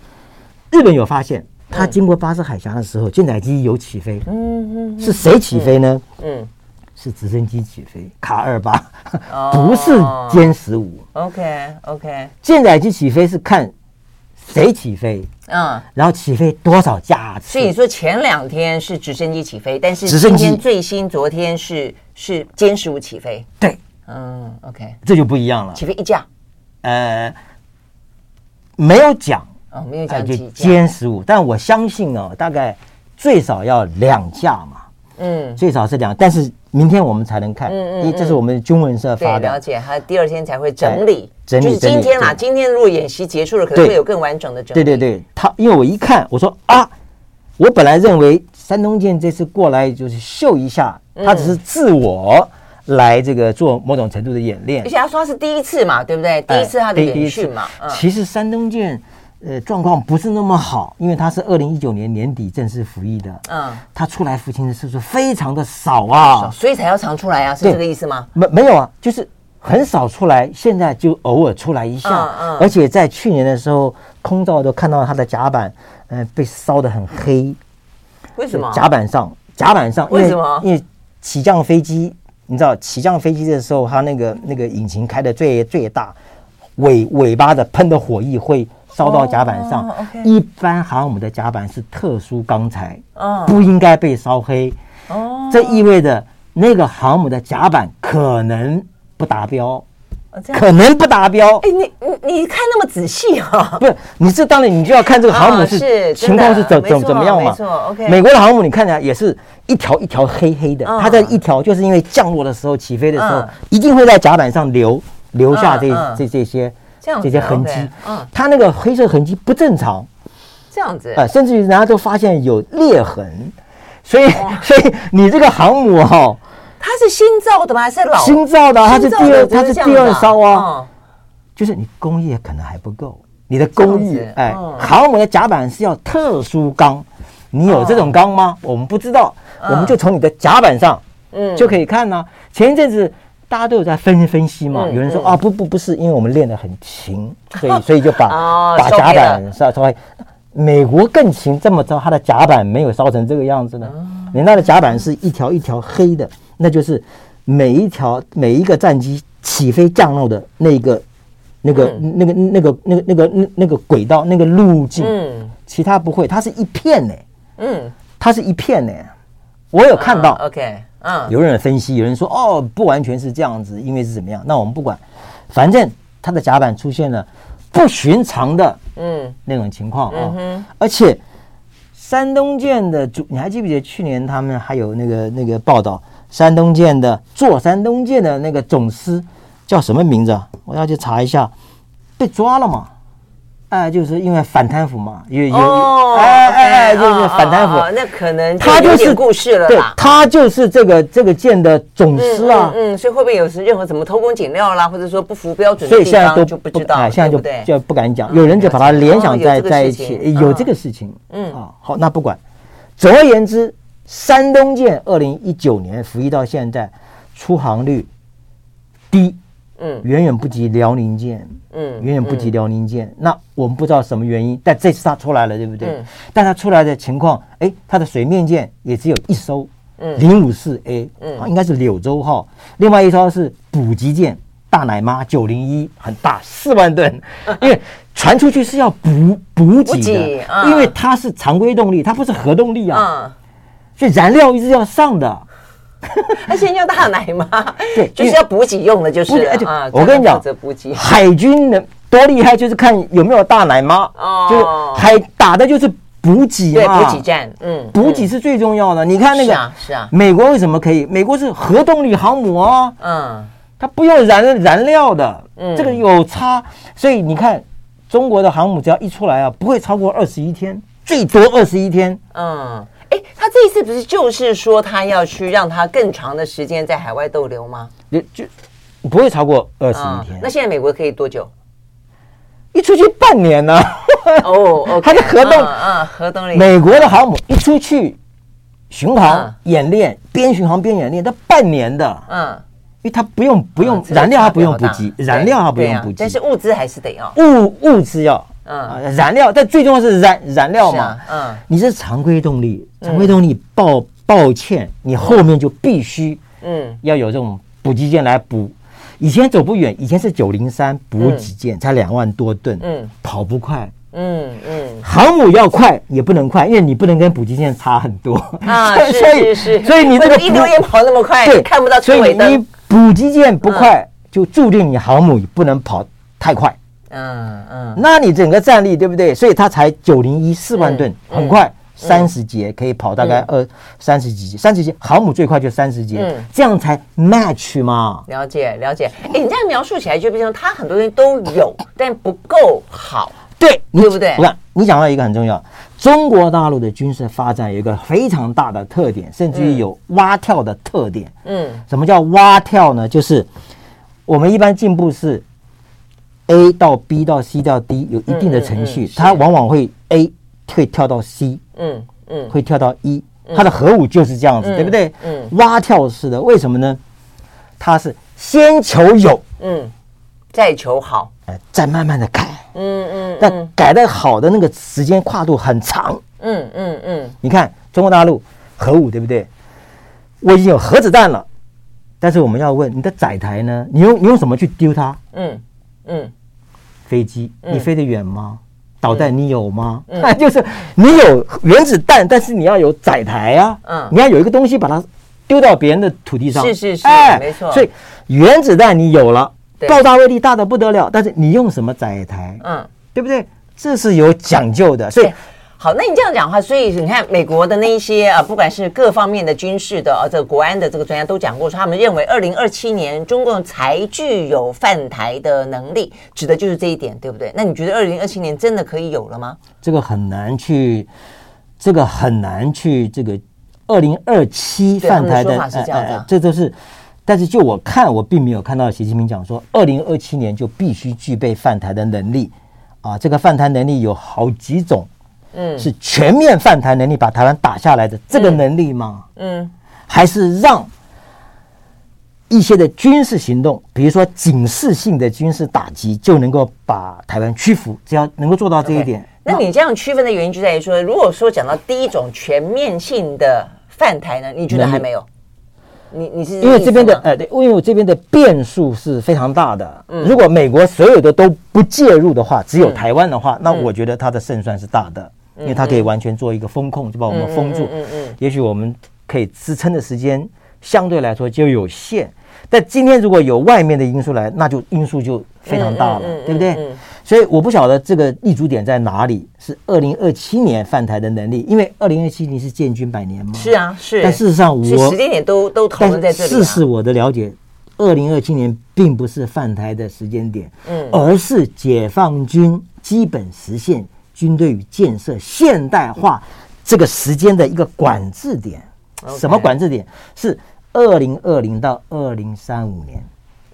日本有发现，他经过巴士海峡的时候，舰载机有起飞。嗯嗯，是谁起飞呢？嗯，是直升机起飞，卡二八，不是歼十五。OK OK，舰载机起飞是看谁起飞，嗯，然后起飞多少架次。所以说前两天是直升机起飞，但是今天最新昨天是。是歼十五起飞，对，嗯，OK，这就不一样了。起飞一架，呃，没有讲，哦，没有讲就歼十五，但我相信哦，大概最少要两架嘛，嗯，最少是两，但是明天我们才能看，嗯嗯，这是我们军文社发的，了解，还第二天才会整理，整理，就是今天啦，今天如果演习结束了，可能会有更完整的整理。对对对，他因为我一看，我说啊，我本来认为山东舰这次过来就是秀一下。他只是自我来这个做某种程度的演练，而且他说他是第一次嘛，对不对？第一次他的演训嘛。其实山东舰呃状况不是那么好，因为他是二零一九年年底正式服役的，嗯，他出来服勤的次数非常的少啊，所以才要常出来啊，是这个意思吗？没没有啊，就是很少出来，现在就偶尔出来一下，嗯，而且在去年的时候，空照都看到他的甲板，嗯，被烧得很黑，为什么？甲板上，甲板上，为什么？因为起降飞机，你知道起降飞机的时候，它那个那个引擎开的最最大，尾尾巴的喷的火翼会烧到甲板上。Oh. 一般航母的甲板是特殊钢材，oh. 不应该被烧黑。Oh. 这意味着那个航母的甲板可能不达标。可能不达标。哎，你你你看那么仔细啊？不是，你这当然你就要看这个航母是情况是怎怎怎么样嘛？没错，OK。美国的航母你看起来也是一条一条黑黑的，它在一条就是因为降落的时候起飞的时候，一定会在甲板上留留下这这这些这些痕迹。嗯，它那个黑色痕迹不正常。这样子。啊，甚至于人家都发现有裂痕，所以所以你这个航母哈。它是新造的吗？还是老新造的？它是第二，它是第二艘啊。就是你工艺可能还不够，你的工艺哎，航母的甲板是要特殊钢，你有这种钢吗？我们不知道，我们就从你的甲板上，嗯，就可以看呢。前一阵子大家都有在分分析嘛，有人说啊，不不不是，因为我们练得很勤，所以 所以就把把甲板稍稍微。美国更勤，这么着，它的甲板没有烧成这个样子呢？你那的甲板是一条一条黑的，那就是每一条每一个战机起飞降落的那个那个、嗯、那个那个那个那个那那个轨道那个路径。嗯，其他不会，它是一片呢。嗯，它是一片呢。我有看到。Uh, OK，嗯，有人分析，有人说哦，不完全是这样子，因为是怎么样？那我们不管，反正它的甲板出现了不寻常的嗯那种情况啊，而且。山东舰的主，你还记不记得去年他们还有那个那个报道？山东舰的坐山东舰的那个总司叫什么名字啊？我要去查一下，被抓了嘛？哎，就是因为反贪腐嘛，有有，哎哎哎，就是反贪腐，那可能他就是故事了，对，他就是这个这个舰的总司啊，嗯，所以会不会有时任何什么偷工减料啦，或者说不符标准，所以现在都就不知道，现在就就不敢讲，有人就把它联想在在一起，有这个事情，嗯。啊，好，那不管，总而言之，山东舰二零一九年服役到现在，出航率低。嗯，远远不及辽宁舰，嗯，远远不及辽宁舰。那我们不知道什么原因，但这次它出来了，对不对？嗯，但它出来的情况，哎，它的水面舰也只有一艘，嗯，零五四 A，嗯，应该是柳州号。另外一艘是补给舰大奶妈九零一，很大，四万吨。因为传出去是要补补给的，因为它是常规动力，它不是核动力啊，所以燃料一直要上的。他现在叫大奶妈，对，就是要补给用的，就是啊。我跟你讲，补给海军的多厉害，就是看有没有大奶妈哦。就是海打的就是补给嘛，补给战，嗯，补给是最重要的。你看那个是啊，美国为什么可以？美国是核动力航母啊，嗯，它不用燃燃料的，嗯，这个有差。所以你看中国的航母只要一出来啊，不会超过二十一天，最多二十一天，嗯。这一次不是就是说他要去让他更长的时间在海外逗留吗？就就不会超过二十一天。那现在美国可以多久？一出去半年呢？哦，他的核动啊，核动力。美国的航母一出去巡航演练，边巡航边演练，他半年的。嗯，因为它不用不用燃料，它不用补给，燃料它不用补给，但是物资还是得要物物资要。嗯，燃料，但最重要是燃燃料嘛。嗯，你是常规动力，常规动力，抱抱歉，你后面就必须，嗯，要有这种补给舰来补。以前走不远，以前是九零三补给舰，才两万多吨，嗯，跑不快，嗯嗯，航母要快也不能快，因为你不能跟补给舰差很多啊。所以是，所以你这个一溜烟跑那么快，对，看不到车尾灯。所以你补给舰不快，就注定你航母不能跑太快。嗯嗯，那你整个战力对不对？所以它才九零一四万吨，很快三十节可以跑大概二三十几节，三十节航母最快就三十节，这样才 match 嘛。了解了解，哎，你这样描述起来就变成它很多东西都有，但不够好，对对不对？我看你讲到一个很重要，中国大陆的军事发展有一个非常大的特点，甚至于有蛙跳的特点。嗯，什么叫蛙跳呢？就是我们一般进步是。A 到 B 到 C 到 D 有一定的程序，它往往会 A 会跳到 C，嗯嗯，会跳到 E，它的核武就是这样子，对不对？嗯，蛙跳式的，为什么呢？它是先求有，嗯，再求好，哎，再慢慢的改，嗯嗯，但改的好的那个时间跨度很长，嗯嗯嗯。你看中国大陆核武对不对？我已经有核子弹了，但是我们要问你的载台呢？你用你用什么去丢它？嗯。嗯，飞机，你飞得远吗？导弹你有吗？嗯，就是你有原子弹，但是你要有载台啊。嗯，你要有一个东西把它丢到别人的土地上。是是是，哎，没错。所以原子弹你有了，爆炸威力大的不得了，但是你用什么载台？嗯，对不对？这是有讲究的，所以。好，那你这样讲的话，所以你看美国的那一些啊，不管是各方面的军事的啊，这个国安的这个专家都讲过，说他们认为二零二七年中共才具有犯台的能力，指的就是这一点，对不对？那你觉得二零二七年真的可以有了吗？这个很难去，这个很难去，这个二零二七犯台的说法是这样的，这都是，但是就我看，我并没有看到习近平讲说二零二七年就必须具备犯台的能力啊，这个犯台能力有好几种。嗯，是全面反台能力把台湾打下来的这个能力吗？嗯，嗯，还是让一些的军事行动，比如说警示性的军事打击，就能够把台湾屈服？只要能够做到这一点，Okay. 那，你这样区分的原因就在于说，如果说讲到第一种全面性的反台呢？你觉得还没有？你你是因为这边的呃，对，因为我这边的变数是非常大的。嗯，如果美国所有的都不介入的话，只有台湾的话，那我觉得他的胜算是大的，因为它可以完全做一个风控，就把我们封住。嗯嗯，也许我们可以支撑的时间相对来说就有限。但今天如果有外面的因素来，那就因素就非常大了，对不对？所以我不晓得这个立足点在哪里，是二零二七年犯台的能力，因为二零二七年是建军百年嘛。是啊，是。但事实上我，我时间点都都讨论在这里。事实我的了解，二零二七年并不是犯台的时间点，嗯，而是解放军基本实现军队与建设现代化这个时间的一个管制点。什么管制点？是二零二零到二零三五年。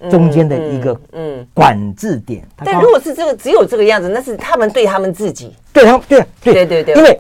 中间的一个嗯管制点，但如果是这个只有这个样子，那是他们对他们自己，对他们对对。对对，因为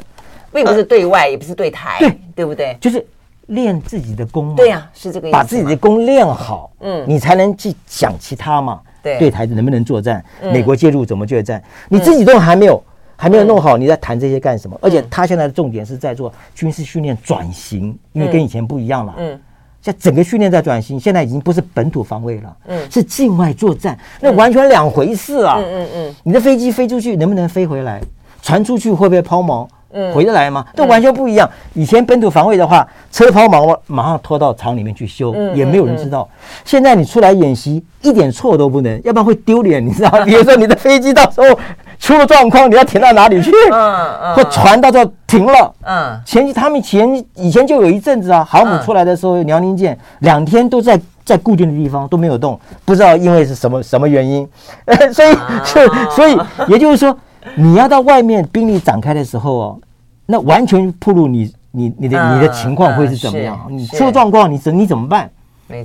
并不是对外，也不是对台，对。对不对？就是练自己的功嘛，对呀，是这个意思，把自己的功练好，嗯，你才能去想其他嘛，对，对台能不能作战，美国介入怎么决战，你自己都还没有还没有弄好，你在谈这些干什么？而且他现在的重点是在做军事训练转型，因为跟以前不一样了，嗯。现在整个训练在转型，现在已经不是本土防卫了，嗯，是境外作战，那完全两回事啊，嗯嗯嗯，你的飞机飞出去能不能飞回来？传出去会不会抛锚？嗯，回得来吗？都完全不一样。以前本土防卫的话，车抛锚马上拖到厂里面去修，也没有人知道。现在你出来演习，一点错都不能，要不然会丢脸，你知道？比如说你的飞机到时候。出了状况，你要停到哪里去？嗯嗯，或船到这停了。嗯，前期他们前以前就有一阵子啊，航母出来的时候，辽宁舰两天都在在固定的地方都没有动，不知道因为是什么什么原因。所以就所以也就是说，你要到外面兵力展开的时候哦，那完全暴露你你你的你的情况会是怎么样？你出了状况，你怎你怎么办？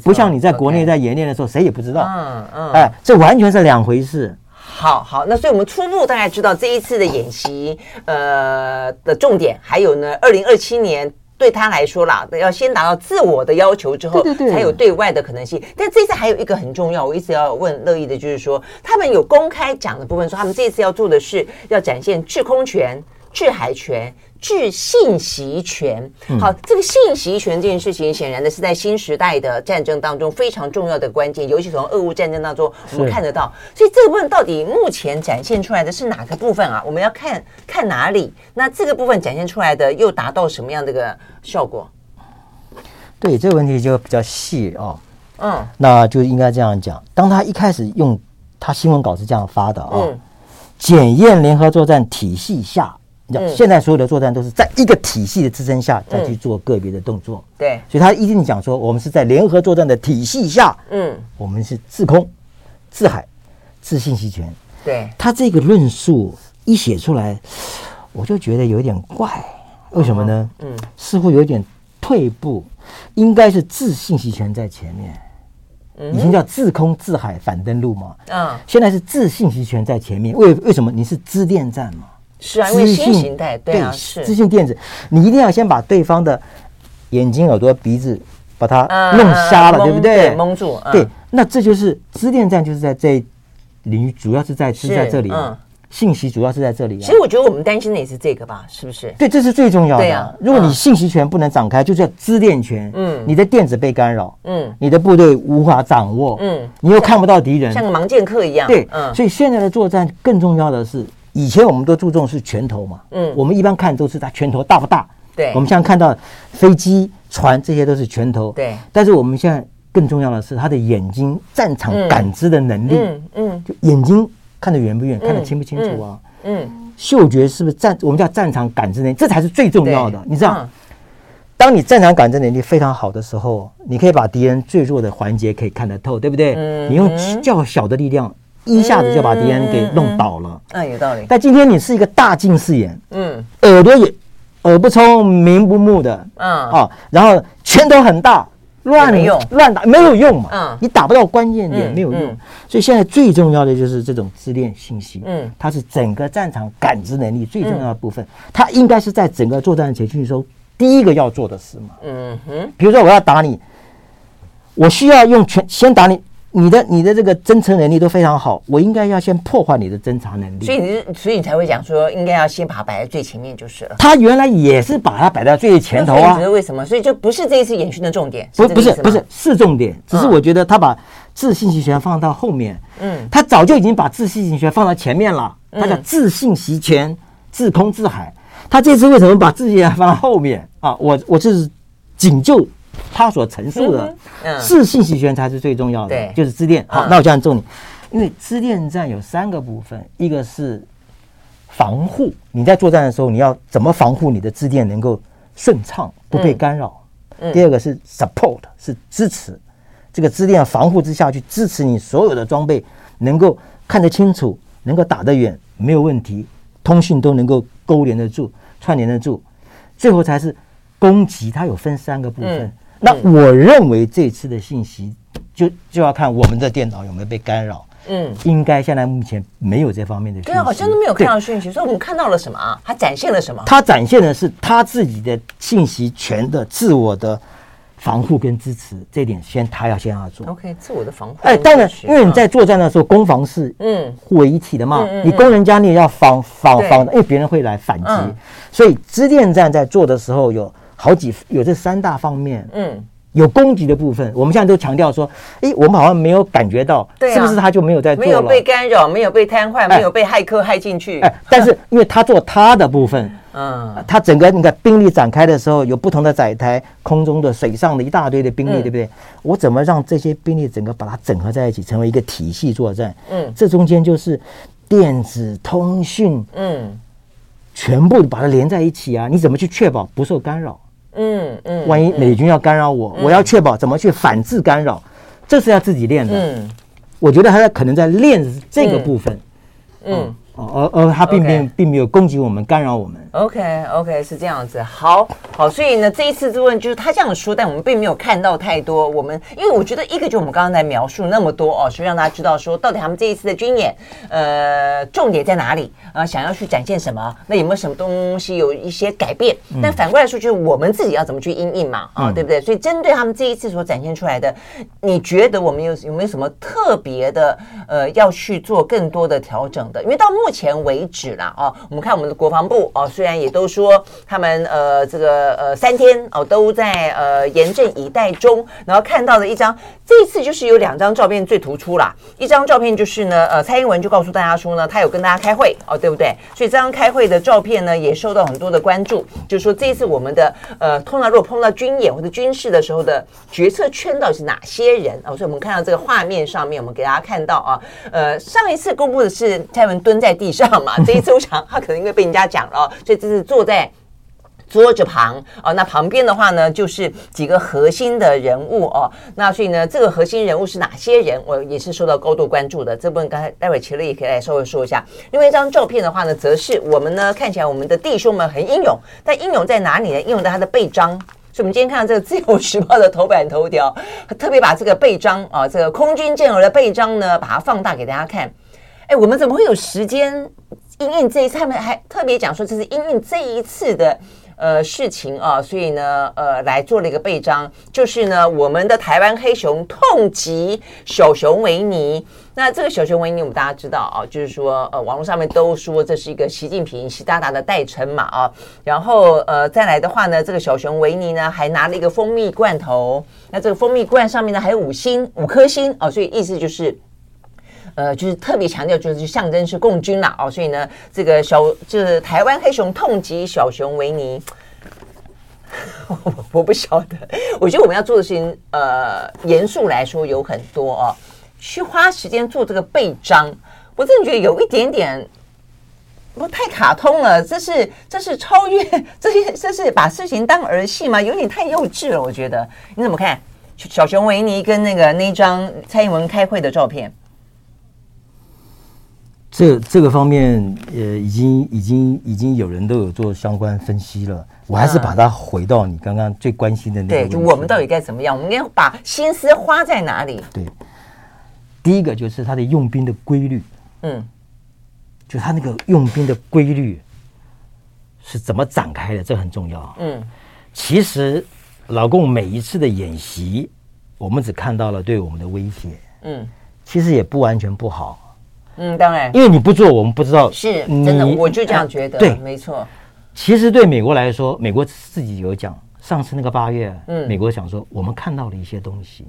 不像你在国内在演练的时候，谁也不知道。嗯嗯，哎，这完全是两回事。好好，那所以我们初步大概知道这一次的演习，呃的重点，还有呢，二零二七年对他来说啦，要先达到自我的要求之后，对对对，才有对外的可能性。但这次还有一个很重要，我一直要问乐意的就是说，他们有公开讲的部分，说他们这次要做的是要展现制空权、制海权。制信息权，好，这个信息权这件事情，显然的是在新时代的战争当中非常重要的关键，尤其从俄乌战争当中我们看得到。所以这个部分到底目前展现出来的是哪个部分啊？我们要看看哪里？那这个部分展现出来的又达到什么样的一个效果？对，这个问题就比较细哦。嗯，那就应该这样讲。当他一开始用他新闻稿是这样发的啊，嗯，检验联合作战体系下。你现在所有的作战都是在一个体系的支撑下再去做个别的动作。对，所以他一定讲说，我们是在联合作战的体系下，嗯，我们是制空、制海、制信息权。对，他这个论述一写出来，我就觉得有点怪，为什么呢？嗯，似乎有点退步，应该是制信息权在前面。以前叫制空、制海、反登陆嘛，嗯，现在是制信息权在前面。为为什么？你是支电战嘛？是啊，因为新形态，对啊，是资讯电子，你一定要先把对方的眼睛、耳朵、鼻子把它弄瞎了，对不对？蒙住。对，那这就是资电站，就是在这领域，主要是在是在这里啊。信息主要是在这里。啊其实我觉得我们担心的也是这个吧，是不是？对，这是最重要的。对啊，如果你信息权不能展开，就叫资电权。嗯，你的电子被干扰，嗯，你的部队无法掌握，嗯，你又看不到敌人，像个盲剑客一样。对，嗯，所以现在的作战更重要的是。以前我们都注重是拳头嘛，嗯，我们一般看都是它拳头大不大，对，我们现在看到飞机、船这些都是拳头，对，但是我们现在更重要的是他的眼睛战场感知的能力，嗯嗯，就眼睛看得远不远，看得清不清楚啊，嗯，嗅觉是不是战，我们叫战场感知能力，这才是最重要的。你知道，当你战场感知能力非常好的时候，你可以把敌人最弱的环节可以看得透，对不对？嗯，你用较小的力量。一下子就把敌人给弄倒了，嗯，有道理。但今天你是一个大近视眼，嗯，耳朵也耳不聪明不目的，嗯，啊，然后拳头很大，乱用。乱打没有用嘛，嗯，你打不到关键点没有用，所以现在最重要的就是这种自恋信息，嗯，它是整个战场感知能力最重要的部分，它应该是在整个作战前训中第一个要做的事嘛，嗯哼，比如说我要打你，我需要用拳先打你。你的你的这个侦测能力都非常好，我应该要先破坏你的侦查能力。所以你所以你才会讲说，应该要先把它摆在最前面就是了。他原来也是把它摆在最前头啊。为什么？所以就不是这一次演训的重点。不不是不是是重点，只是我觉得他把自信息权放到后面。嗯，他早就已经把自信息权放到前面了。他叫自信息权，自空自海。他这次为什么把自信权放到后面啊？我我是仅就。他所陈述的，是信息权才是最重要的，就是支电。好，那我讲重点，因为支电战有三个部分，一个是防护，你在作战的时候，你要怎么防护你的支电能够顺畅不被干扰？第二个是 support，是支持这个支电防护之下去支持你所有的装备能够看得清楚，能够打得远，没有问题，通讯都能够勾连得住、串联得住，最后才是攻击。它有分三个部分。那我认为这次的信息就就要看我们的电脑有没有被干扰。嗯，应该现在目前没有这方面的讯息。对啊，好像都没有看到讯息。所以我们看到了什么啊？它展现了什么？它展现的是他自己的信息权的自我的防护跟支持。这点先他要先要做。OK，自我的防护。哎，当然，因为你在作战的时候，攻防是嗯互为一体的嘛。你攻人家，你也要防防防的，因为别人会来反击。所以支电站在做的时候有。好几有这三大方面，嗯，有攻击的部分，我们现在都强调说，诶，我们好像没有感觉到，对，是不是他就没有在做了？没有被干扰，没有被瘫痪，没有被骇客害进去。哎，但是因为他做他的部分，嗯，他整个你看兵力展开的时候，有不同的载台，空中的、水上的一大堆的兵力，对不对？我怎么让这些兵力整个把它整合在一起，成为一个体系作战？嗯，这中间就是电子通讯，嗯，全部把它连在一起啊！你怎么去确保不受干扰？嗯嗯，万一美军要干扰我，我要确保怎么去反制干扰，这是要自己练的。嗯，我觉得他在可能在练这个部分。嗯。哦，而而他并并并没有攻击我们，干扰我们。OK OK，是这样子。好，好，所以呢，这一次之问就是他这样说，但我们并没有看到太多。我们因为我觉得一个就我们刚刚在描述那么多哦，所以让大家知道说到底他们这一次的军演，呃，重点在哪里啊？想要去展现什么？那有没有什么东西有一些改变？但反过来说，就是我们自己要怎么去应应嘛？啊，对不对？所以针对他们这一次所展现出来的，你觉得我们有有没有什么特别的呃要去做更多的调整的？因为到目前为止啦哦，我们看我们的国防部哦，虽然也都说他们呃这个呃三天哦都在呃严阵以待中，然后看到的一张，这一次就是有两张照片最突出啦，一张照片就是呢呃蔡英文就告诉大家说呢，他有跟大家开会哦，对不对？所以这张开会的照片呢也受到很多的关注，就是说这一次我们的呃通常如果碰到军演或者军事的时候的决策圈到底是哪些人哦，所以我们看到这个画面上面，我们给大家看到啊，呃上一次公布的是蔡文蹲在地上。嘛，这一次我想他可能因为被人家讲了，所以就是坐在桌子旁哦。那旁边的话呢，就是几个核心的人物哦。那所以呢，这个核心人物是哪些人？我也是受到高度关注的。这部分刚才待会齐乐也可以来稍微说一下。另外一张照片的话呢，则是我们呢看起来我们的弟兄们很英勇，但英勇在哪里呢？英勇在他的背章。所以，我们今天看到这个《自由时报》的头版头条，特别把这个背章啊，这个空军健儿的背章呢，把它放大给大家看。哎，我们怎么会有时间因应这一次？他们还特别讲说，这是因应这一次的呃事情啊，所以呢，呃，来做了一个备章，就是呢，我们的台湾黑熊痛击小熊维尼。那这个小熊维尼，我们大家知道啊，就是说，呃，网络上面都说这是一个习近平习大大的代称嘛啊。然后呃，再来的话呢，这个小熊维尼呢，还拿了一个蜂蜜罐头，那这个蜂蜜罐上面呢，还有五星五颗星啊，所以意思就是。呃，就是特别强调，就是象征是共军啦哦，所以呢，这个小就是台湾黑熊痛击小熊维尼，我 我不晓得，我觉得我们要做的事情，呃，严肃来说有很多哦，去花时间做这个臂章，我真的觉得有一点点不太卡通了，这是这是超越 这些，这是把事情当儿戏吗？有点太幼稚了，我觉得，你怎么看？小熊维尼跟那个那张蔡英文开会的照片？这这个方面，呃，已经已经已经有人都有做相关分析了。我还是把它回到你刚刚最关心的那个。对，就我们到底该怎么样？我们应该把心思花在哪里？对，第一个就是他的用兵的规律。嗯，就他那个用兵的规律是怎么展开的，这很重要。嗯，其实老共每一次的演习，我们只看到了对我们的威胁。嗯，其实也不完全不好。嗯，当然，因为你不做，我们不知道。是真的，我就这样觉得。对，没错。其实对美国来说，美国自己有讲，上次那个八月，嗯，美国想说，我们看到了一些东西。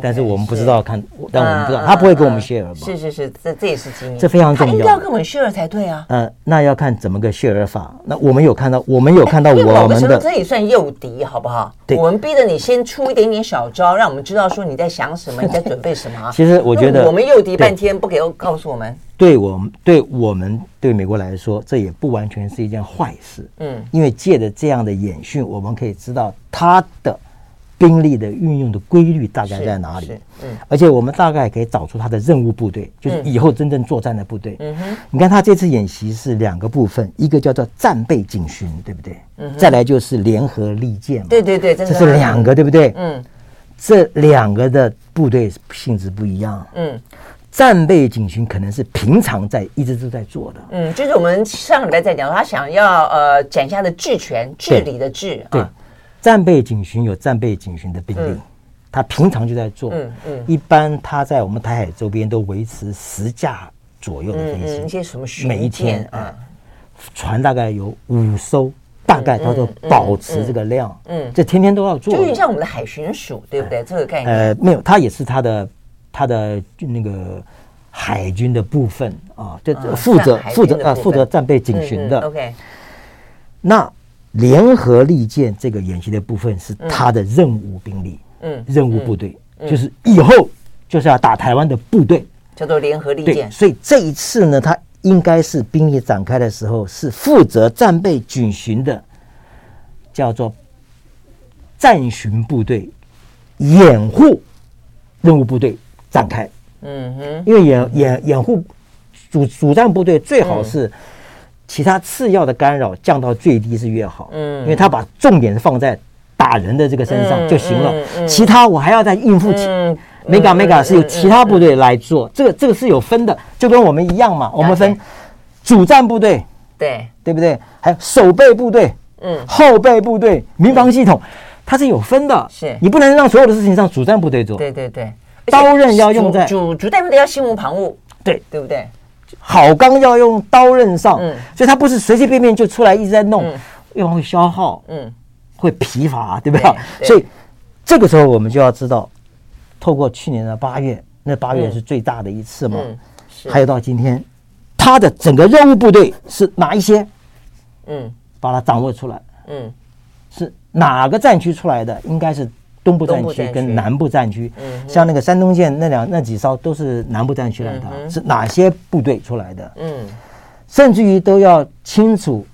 但是我们不知道看，但我们不知道，他不会跟我们 share 吧？是是是，这这也是机密，这非常重要。他应该要跟我们 share 才对啊。嗯，那要看怎么个 share 法。那我们有看到，我们有看到我们的，这也算诱敌，好不好？对，我们逼着你先出一点点小招，让我们知道说你在想什么，你在准备什么。其实我觉得，我们诱敌半天不给告诉我们，对我们对我们对美国来说，这也不完全是一件坏事。嗯，因为借着这样的演训，我们可以知道他的。兵力的运用的规律大概在哪里？嗯，而且我们大概可以找出他的任务部队，就是以后真正作战的部队。嗯哼，你看他这次演习是两个部分，一个叫做战备警巡，对不对？嗯，再来就是联合利剑嘛。对对对，这是两个，对不对？嗯，这两个的部队性质不一样。嗯，战备警巡可能是平常在一直都在做的。嗯，就是我们上个礼拜在讲，他想要呃斩下的治权，治理的治。对。战备警巡有战备警巡的兵力，他平常就在做。嗯嗯，一般他在我们台海周边都维持十架左右的飞机。一些什么每一天啊，船大概有五艘，大概他都保持这个量。嗯，这天天都要做。就有点像我们的海巡署，对不对？这个概念。呃，没有，他也是他的他的那个海军的部分啊，就负责负责啊负责战备警巡的。OK，那。联合利剑这个演习的部分是他的任务兵力，嗯，任务部队，就是以后就是要打台湾的部队，叫做联合利剑。所以这一次呢，他应该是兵力展开的时候是负责战备警巡的，叫做战巡部队掩护任务部队展开。嗯哼，因为掩掩掩护主主战部队最好是。其他次要的干扰降到最低是越好，嗯，因为他把重点放在打人的这个身上就行了，其他我还要再应付起，mega mega 是由其他部队来做，这个这个是有分的，就跟我们一样嘛，我们分主战部队，对。对不对？还有守备部队，嗯，后备部队、民防系统，它是有分的，是。你不能让所有的事情让主战部队做，对对对，刀刃要用在主主战部队要心无旁骛，对。对不对？好钢要用刀刃上，嗯、所以它不是随随便便就出来一直在弄，因为、嗯、会消耗，嗯，会疲乏，对不对？对，所以这个时候我们就要知道，透过去年的八月，那八月是最大的一次嘛，还有到今天，他的整个任务部队是哪一些？嗯，把它掌握出来，嗯，是哪个战区出来的？应该是。东部战区跟南部战区，像那个山东舰那两那几艘都是南部战区来的，是哪些部队出来的？嗯，甚至于都要清楚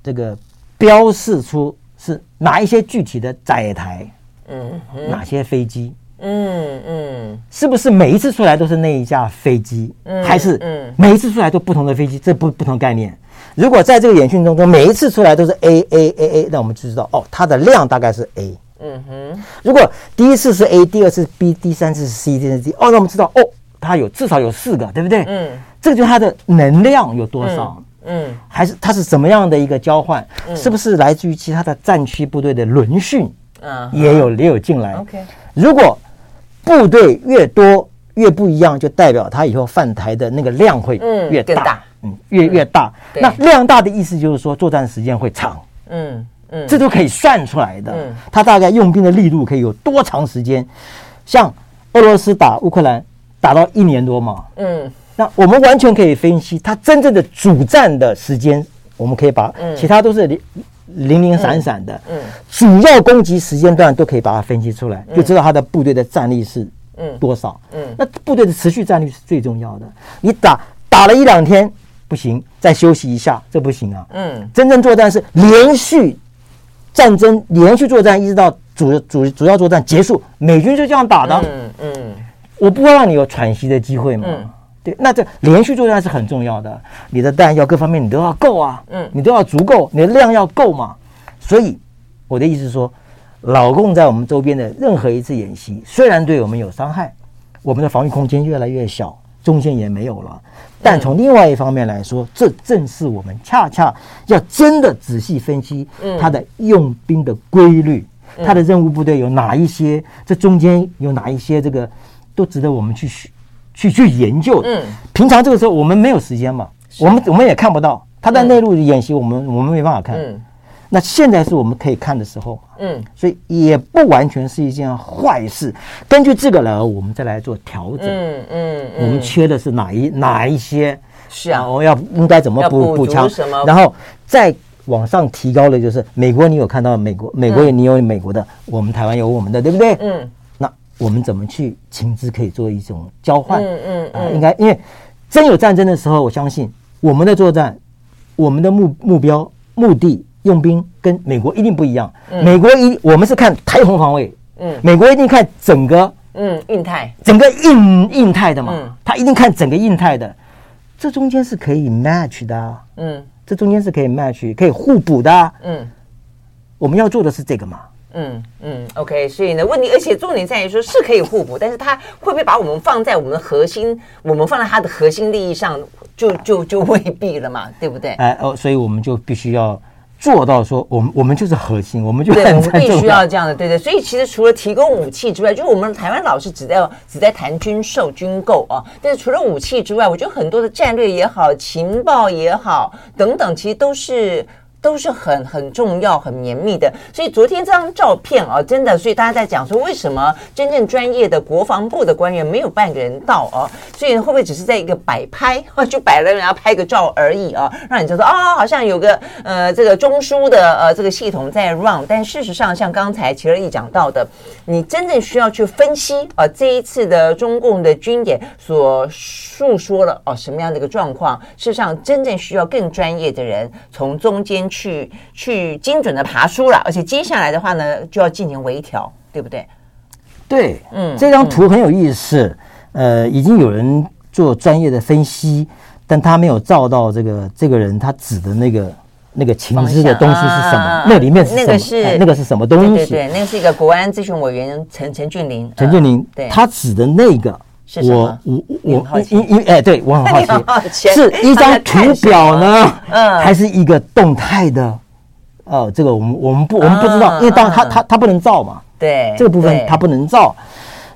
这个标示出是哪一些具体的载台，嗯，哪些飞机，嗯嗯，是不是每一次出来都是那一架飞机，还是每一次出来都不同的飞机？这不不同概念。如果在这个演训当中每一次出来都是 A A A A，那我们就知道哦，它的量大概是 A。嗯哼，如果第一次是 A，第二次是 B，第三次是 C，第四次 D，哦，那我们知道哦，它有至少有四个，对不对？嗯，这个就是它的能量有多少？嗯，还是它是怎么样的一个交换？是不是来自于其他的战区部队的轮训？嗯，也有也有进来。OK，如果部队越多越不一样，就代表它以后犯台的那个量会越大，嗯，越越大。那量大的意思就是说作战时间会长。嗯。嗯，这都可以算出来的。嗯，他大概用兵的力度可以有多长时间？像俄罗斯打乌克兰，打到一年多嘛。嗯，那我们完全可以分析他真正的主战的时间，我们可以把其他都是零零零散散的。嗯，主要攻击时间段都可以把它分析出来，就知道他的部队的战力是多少。嗯，那部队的持续战力是最重要的。你打打了一两天不行，再休息一下，这不行啊。嗯，真正作战是连续。战争连续作战，一直到主主主要作战结束，美军就这样打的。嗯嗯，我不会让你有喘息的机会嘛。对，那这连续作战是很重要的，你的弹药各方面你都要够啊。嗯，你都要足够，你的量要够嘛。所以我的意思是说，老共在我们周边的任何一次演习，虽然对我们有伤害，我们的防御空间越来越小，中线也没有了。但从另外一方面来说，这正是我们恰恰要真的仔细分析它的用兵的规律，它的任务部队有哪一些，这中间有哪一些这个都值得我们去去去研究。嗯，平常这个时候我们没有时间嘛，我们我们也看不到他在内陆演习，我们我们没办法看。嗯，那现在是我们可以看的时候。嗯，所以也不完全是一件坏事。根据这个来，我们再来做调整。嗯嗯，我们缺的是哪一哪一些？是啊，我要应该怎么补补强？然后再往上提高的就是美国，你有看到美国，美国你有美国的，我们台湾有我们的，对不对？嗯。那我们怎么去情资可以做一种交换？嗯嗯嗯。应该因为真有战争的时候，我相信我们的作战，我们的目目标、目的、用兵跟美国一定不一样。美国一我们是看台红防卫，嗯，美国一定看整个嗯印太，整个印印太的嘛，他一定看整个印太的。这中间是可以 match 的，啊，嗯，这中间是可以 match，可以互补的，啊，嗯，我们要做的是这个嘛，嗯嗯，OK，所以呢，问题，而且重点在于说是可以互补，但是他会不会把我们放在我们的核心，我们放在他的核心利益上，就就就未必了嘛，对不对？哎哦，所以我们就必须要。做到说，我们我们就是核心，我们就对，我们必须要这样的，对对。所以其实除了提供武器之外，就是我们台湾老是只在只在谈军售、军购啊。但是除了武器之外，我觉得很多的战略也好、情报也好等等，其实都是。都是很很重要、很绵密的，所以昨天这张照片啊，真的，所以大家在讲说，为什么真正专业的国防部的官员没有半个人到啊？所以会不会只是在一个摆拍，就摆了人家拍个照而已啊？让你就说啊，好像有个呃这个中枢的呃这个系统在 run，但事实上，像刚才齐乐意讲到的，你真正需要去分析啊，这一次的中共的军演所诉说了哦什么样的一个状况？事实上，真正需要更专业的人从中间。去去精准的爬书了，而且接下来的话呢，就要进行微调，对不对？对，嗯，这张图很有意思，嗯、呃，已经有人做专业的分析，但他没有照到这个这个人他指的那个那个情资的东西是什么？啊、那里面是什么？那个是、哎、那个是什么东西？对对对，那个是一个国安咨询委员陈陈俊林，陈俊林，对，他指的那个。我我我一一哎，对我很好奇，是一张图表呢，嗯，还是一个动态的？哦，这个我们我们不我们不知道，因为当他他他不能照嘛，对，这个部分它不能照，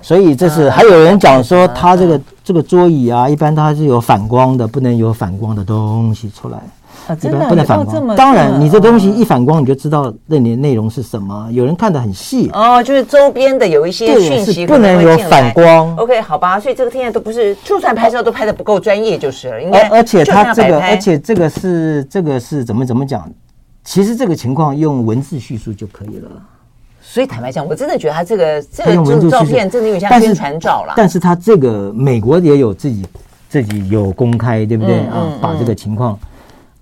所以这是还有人讲说，他这个这个桌椅啊，一般它是有反光的，不能有反光的东西出来。啊，真的不能反光。当然，你这东西一反光，你就知道那里内容是什么。有人看得很细哦，就是周边的有一些讯息不能有反光。OK，好吧，所以这个现在都不是，就算拍照都拍的不够专业就是了。应该，而且他这个，而且这个是这个是怎么怎么讲？其实这个情况用文字叙述就可以了。所以坦白讲，我真的觉得他这个这个这个照片真的有点像宣传照了。但是他这个美国也有自己自己有公开，对不对啊？把这个情况。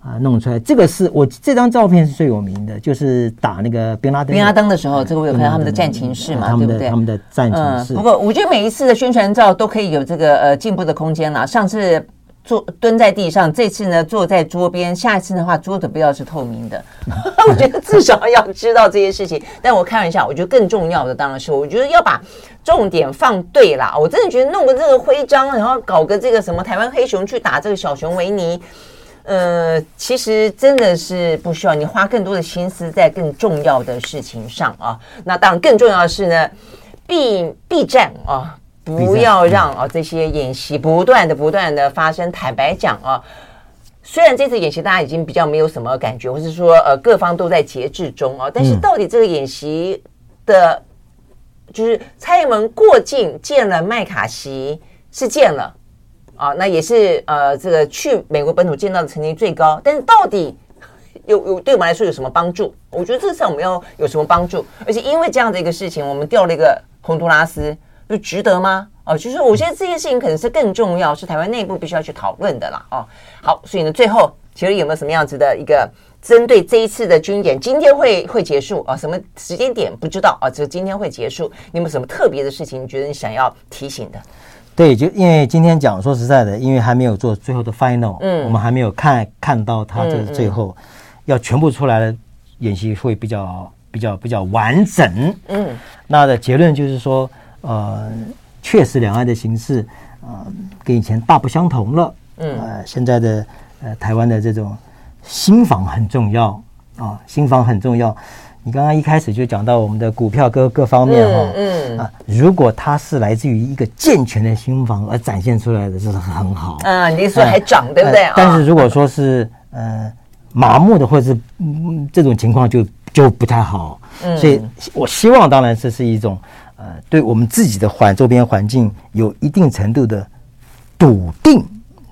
啊，弄出来这个是我这张照片是最有名的，就是打那个宾拉登宾拉登的时候，这个我有看到他们的战情室嘛，对不对？他们的战情室。不过我觉得每一次的宣传照都可以有这个呃进步的空间了。上次坐蹲在地上，这次呢坐在桌边，下一次的话桌子不要是透明的。我觉得至少要知道这些事情。但我开玩笑，我觉得更重要的当然是，我觉得要把重点放对啦。我真的觉得弄个这个徽章，然后搞个这个什么台湾黑熊去打这个小熊维尼。呃，其实真的是不需要你花更多的心思在更重要的事情上啊。那当然，更重要的是呢，避避战啊，不要让啊这些演习不断的不断的发生。坦白讲啊，虽然这次演习大家已经比较没有什么感觉，或是说呃各方都在节制中啊，但是到底这个演习的，就是蔡英文过境见了麦卡锡是见了。啊，那也是呃，这个去美国本土见到的成绩最高，但是到底有有对我们来说有什么帮助？我觉得这次我们要有什么帮助？而且因为这样的一个事情，我们调了一个洪都拉斯，就值得吗？哦、啊，就是我觉得这件事情可能是更重要，是台湾内部必须要去讨论的啦。哦、啊，好，所以呢，最后其实有没有什么样子的一个针对这一次的军演，今天会会结束啊？什么时间点不知道啊？只是今天会结束，你有没有什么特别的事情，你觉得你想要提醒的？对，就因为今天讲，说实在的，因为还没有做最后的 final，嗯，我们还没有看看到他这最后要全部出来的演习会比较比较比较完整，嗯，那的结论就是说，呃，确实两岸的形势啊、呃、跟以前大不相同了，嗯，呃，现在的呃台湾的这种心房很重要啊，新房很重要，你刚刚一开始就讲到我们的股票各各方面哈，嗯啊，如果它是来自于一个健全的新房而展现出来的，这是很好。嗯，你说还涨对不对？但是如果说是呃麻木的或者是嗯这种情况就就不太好。嗯，所以我希望当然这是一种呃对我们自己的环周边环境有一定程度的笃定。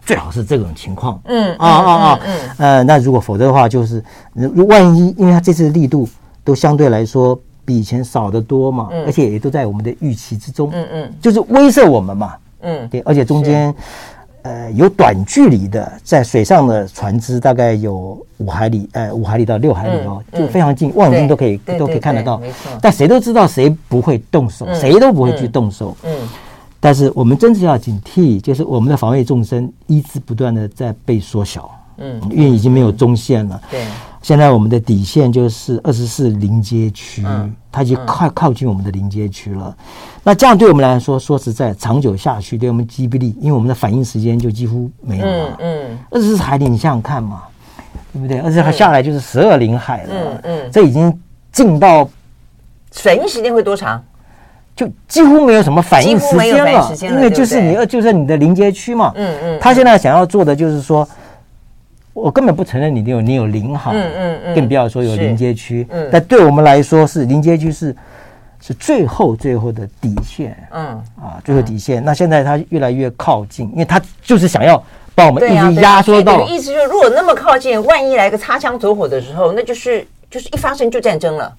最好是这种情况，嗯啊啊啊，嗯，呃，那如果否则的话，就是万一，因为它这次的力度都相对来说比以前少得多嘛，而且也都在我们的预期之中，嗯嗯，就是威慑我们嘛，嗯，对，而且中间呃有短距离的在水上的船只，大概有五海里，呃，五海里到六海里哦，就非常近，望远镜都可以都可以看得到，但谁都知道谁不会动手，谁都不会去动手，嗯。但是我们真是要警惕，就是我们的防卫纵深一直不断的在被缩小，嗯，因为已经没有中线了。对，现在我们的底线就是二十四临街区，它已经快靠近我们的临街区了。那这样对我们来说，说实在，长久下去对我们击不力，因为我们的反应时间就几乎没有了。嗯，二十四海里，你想想看嘛，对不对？二十四海下来就是十二领海了。嗯嗯，这已经进到反应时间会多长？就几乎没有什么反应时间了，因为就是你，就是你的临街区嘛。嗯嗯。他现在想要做的就是说，我根本不承认你有你有领海，嗯嗯嗯，更不要说有临街区。嗯。但对我们来说，是临街区是是最后最后的底线。嗯。啊，最后底线。那现在他越来越靠近，因为他就是想要把我们一直压缩到。意思就是，如果那么靠近，万一来个擦枪走火的时候，那就是就是一发生就战争了。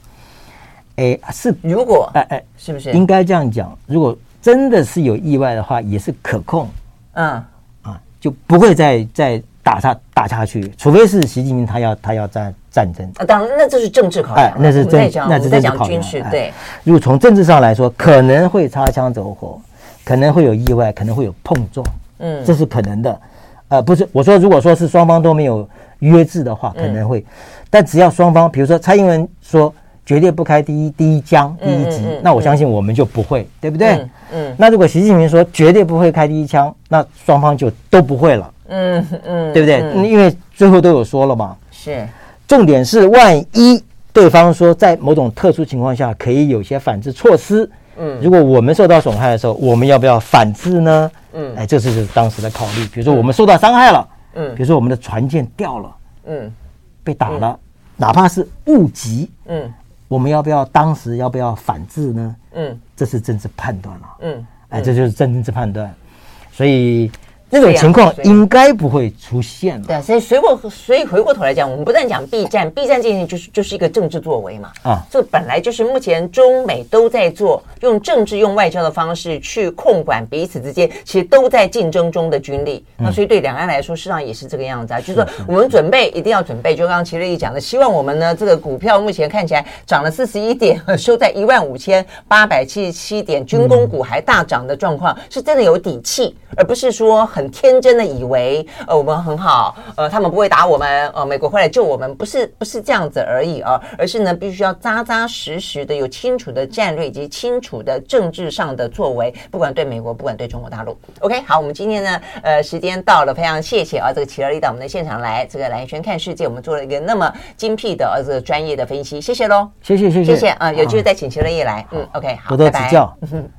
哎，是如果哎哎，是不是应该这样讲？如果真的是有意外的话，也是可控，嗯啊，就不会再再打下打下去，除非是习近平他要他要战战争啊。当然，那这是政治考量，那是政那是在讲军事。对，如果从政治上来说，可能会擦枪走火，可能会有意外，可能会有碰撞，嗯，这是可能的。呃，不是，我说如果说是双方都没有约制的话，可能会，但只要双方，比如说蔡英文说。绝对不开第一第一枪第一击，那我相信我们就不会，对不对？嗯。那如果习近平说绝对不会开第一枪，那双方就都不会了。嗯嗯，对不对？因为最后都有说了嘛。是。重点是，万一对方说在某种特殊情况下可以有些反制措施，嗯，如果我们受到损害的时候，我们要不要反制呢？嗯，哎，这是当时的考虑。比如说我们受到伤害了，嗯，比如说我们的船舰掉了，嗯，被打了，哪怕是误击，嗯。我们要不要当时要不要反制呢？嗯，这是政治判断了。嗯，哎，这就是政治判断，所以。这种情况应该不会出现了。对，所以随过所以回过头来讲，我们不但讲 B 站，B 站这件事情就是就是一个政治作为嘛。啊，这本来就是目前中美都在做，用政治用外交的方式去控管彼此之间，其实都在竞争中的军力。那所以对两岸来说，事实上也是这个样子啊。就是说，我们准备一定要准备，就刚刚齐乐意讲的，希望我们呢这个股票目前看起来涨了四十一点，收在一万五千八百七十七点，军工股还大涨的状况，是真的有底气，而不是说。很天真的以为，呃，我们很好，呃，他们不会打我们，呃，美国会来救我们，不是，不是这样子而已啊，而是呢，必须要扎扎实实的有清楚的战略以及清楚的政治上的作为，不管对美国，不管对中国大陆。OK，好，我们今天呢，呃，时间到了，非常谢谢啊，这个齐乐力到我们的现场来，这个兰萱看世界，我们做了一个那么精辟的呃这个专业的分析，谢谢喽，谢谢谢谢谢谢啊，有机会再请齐乐力来，嗯，OK，好，多多指教。拜拜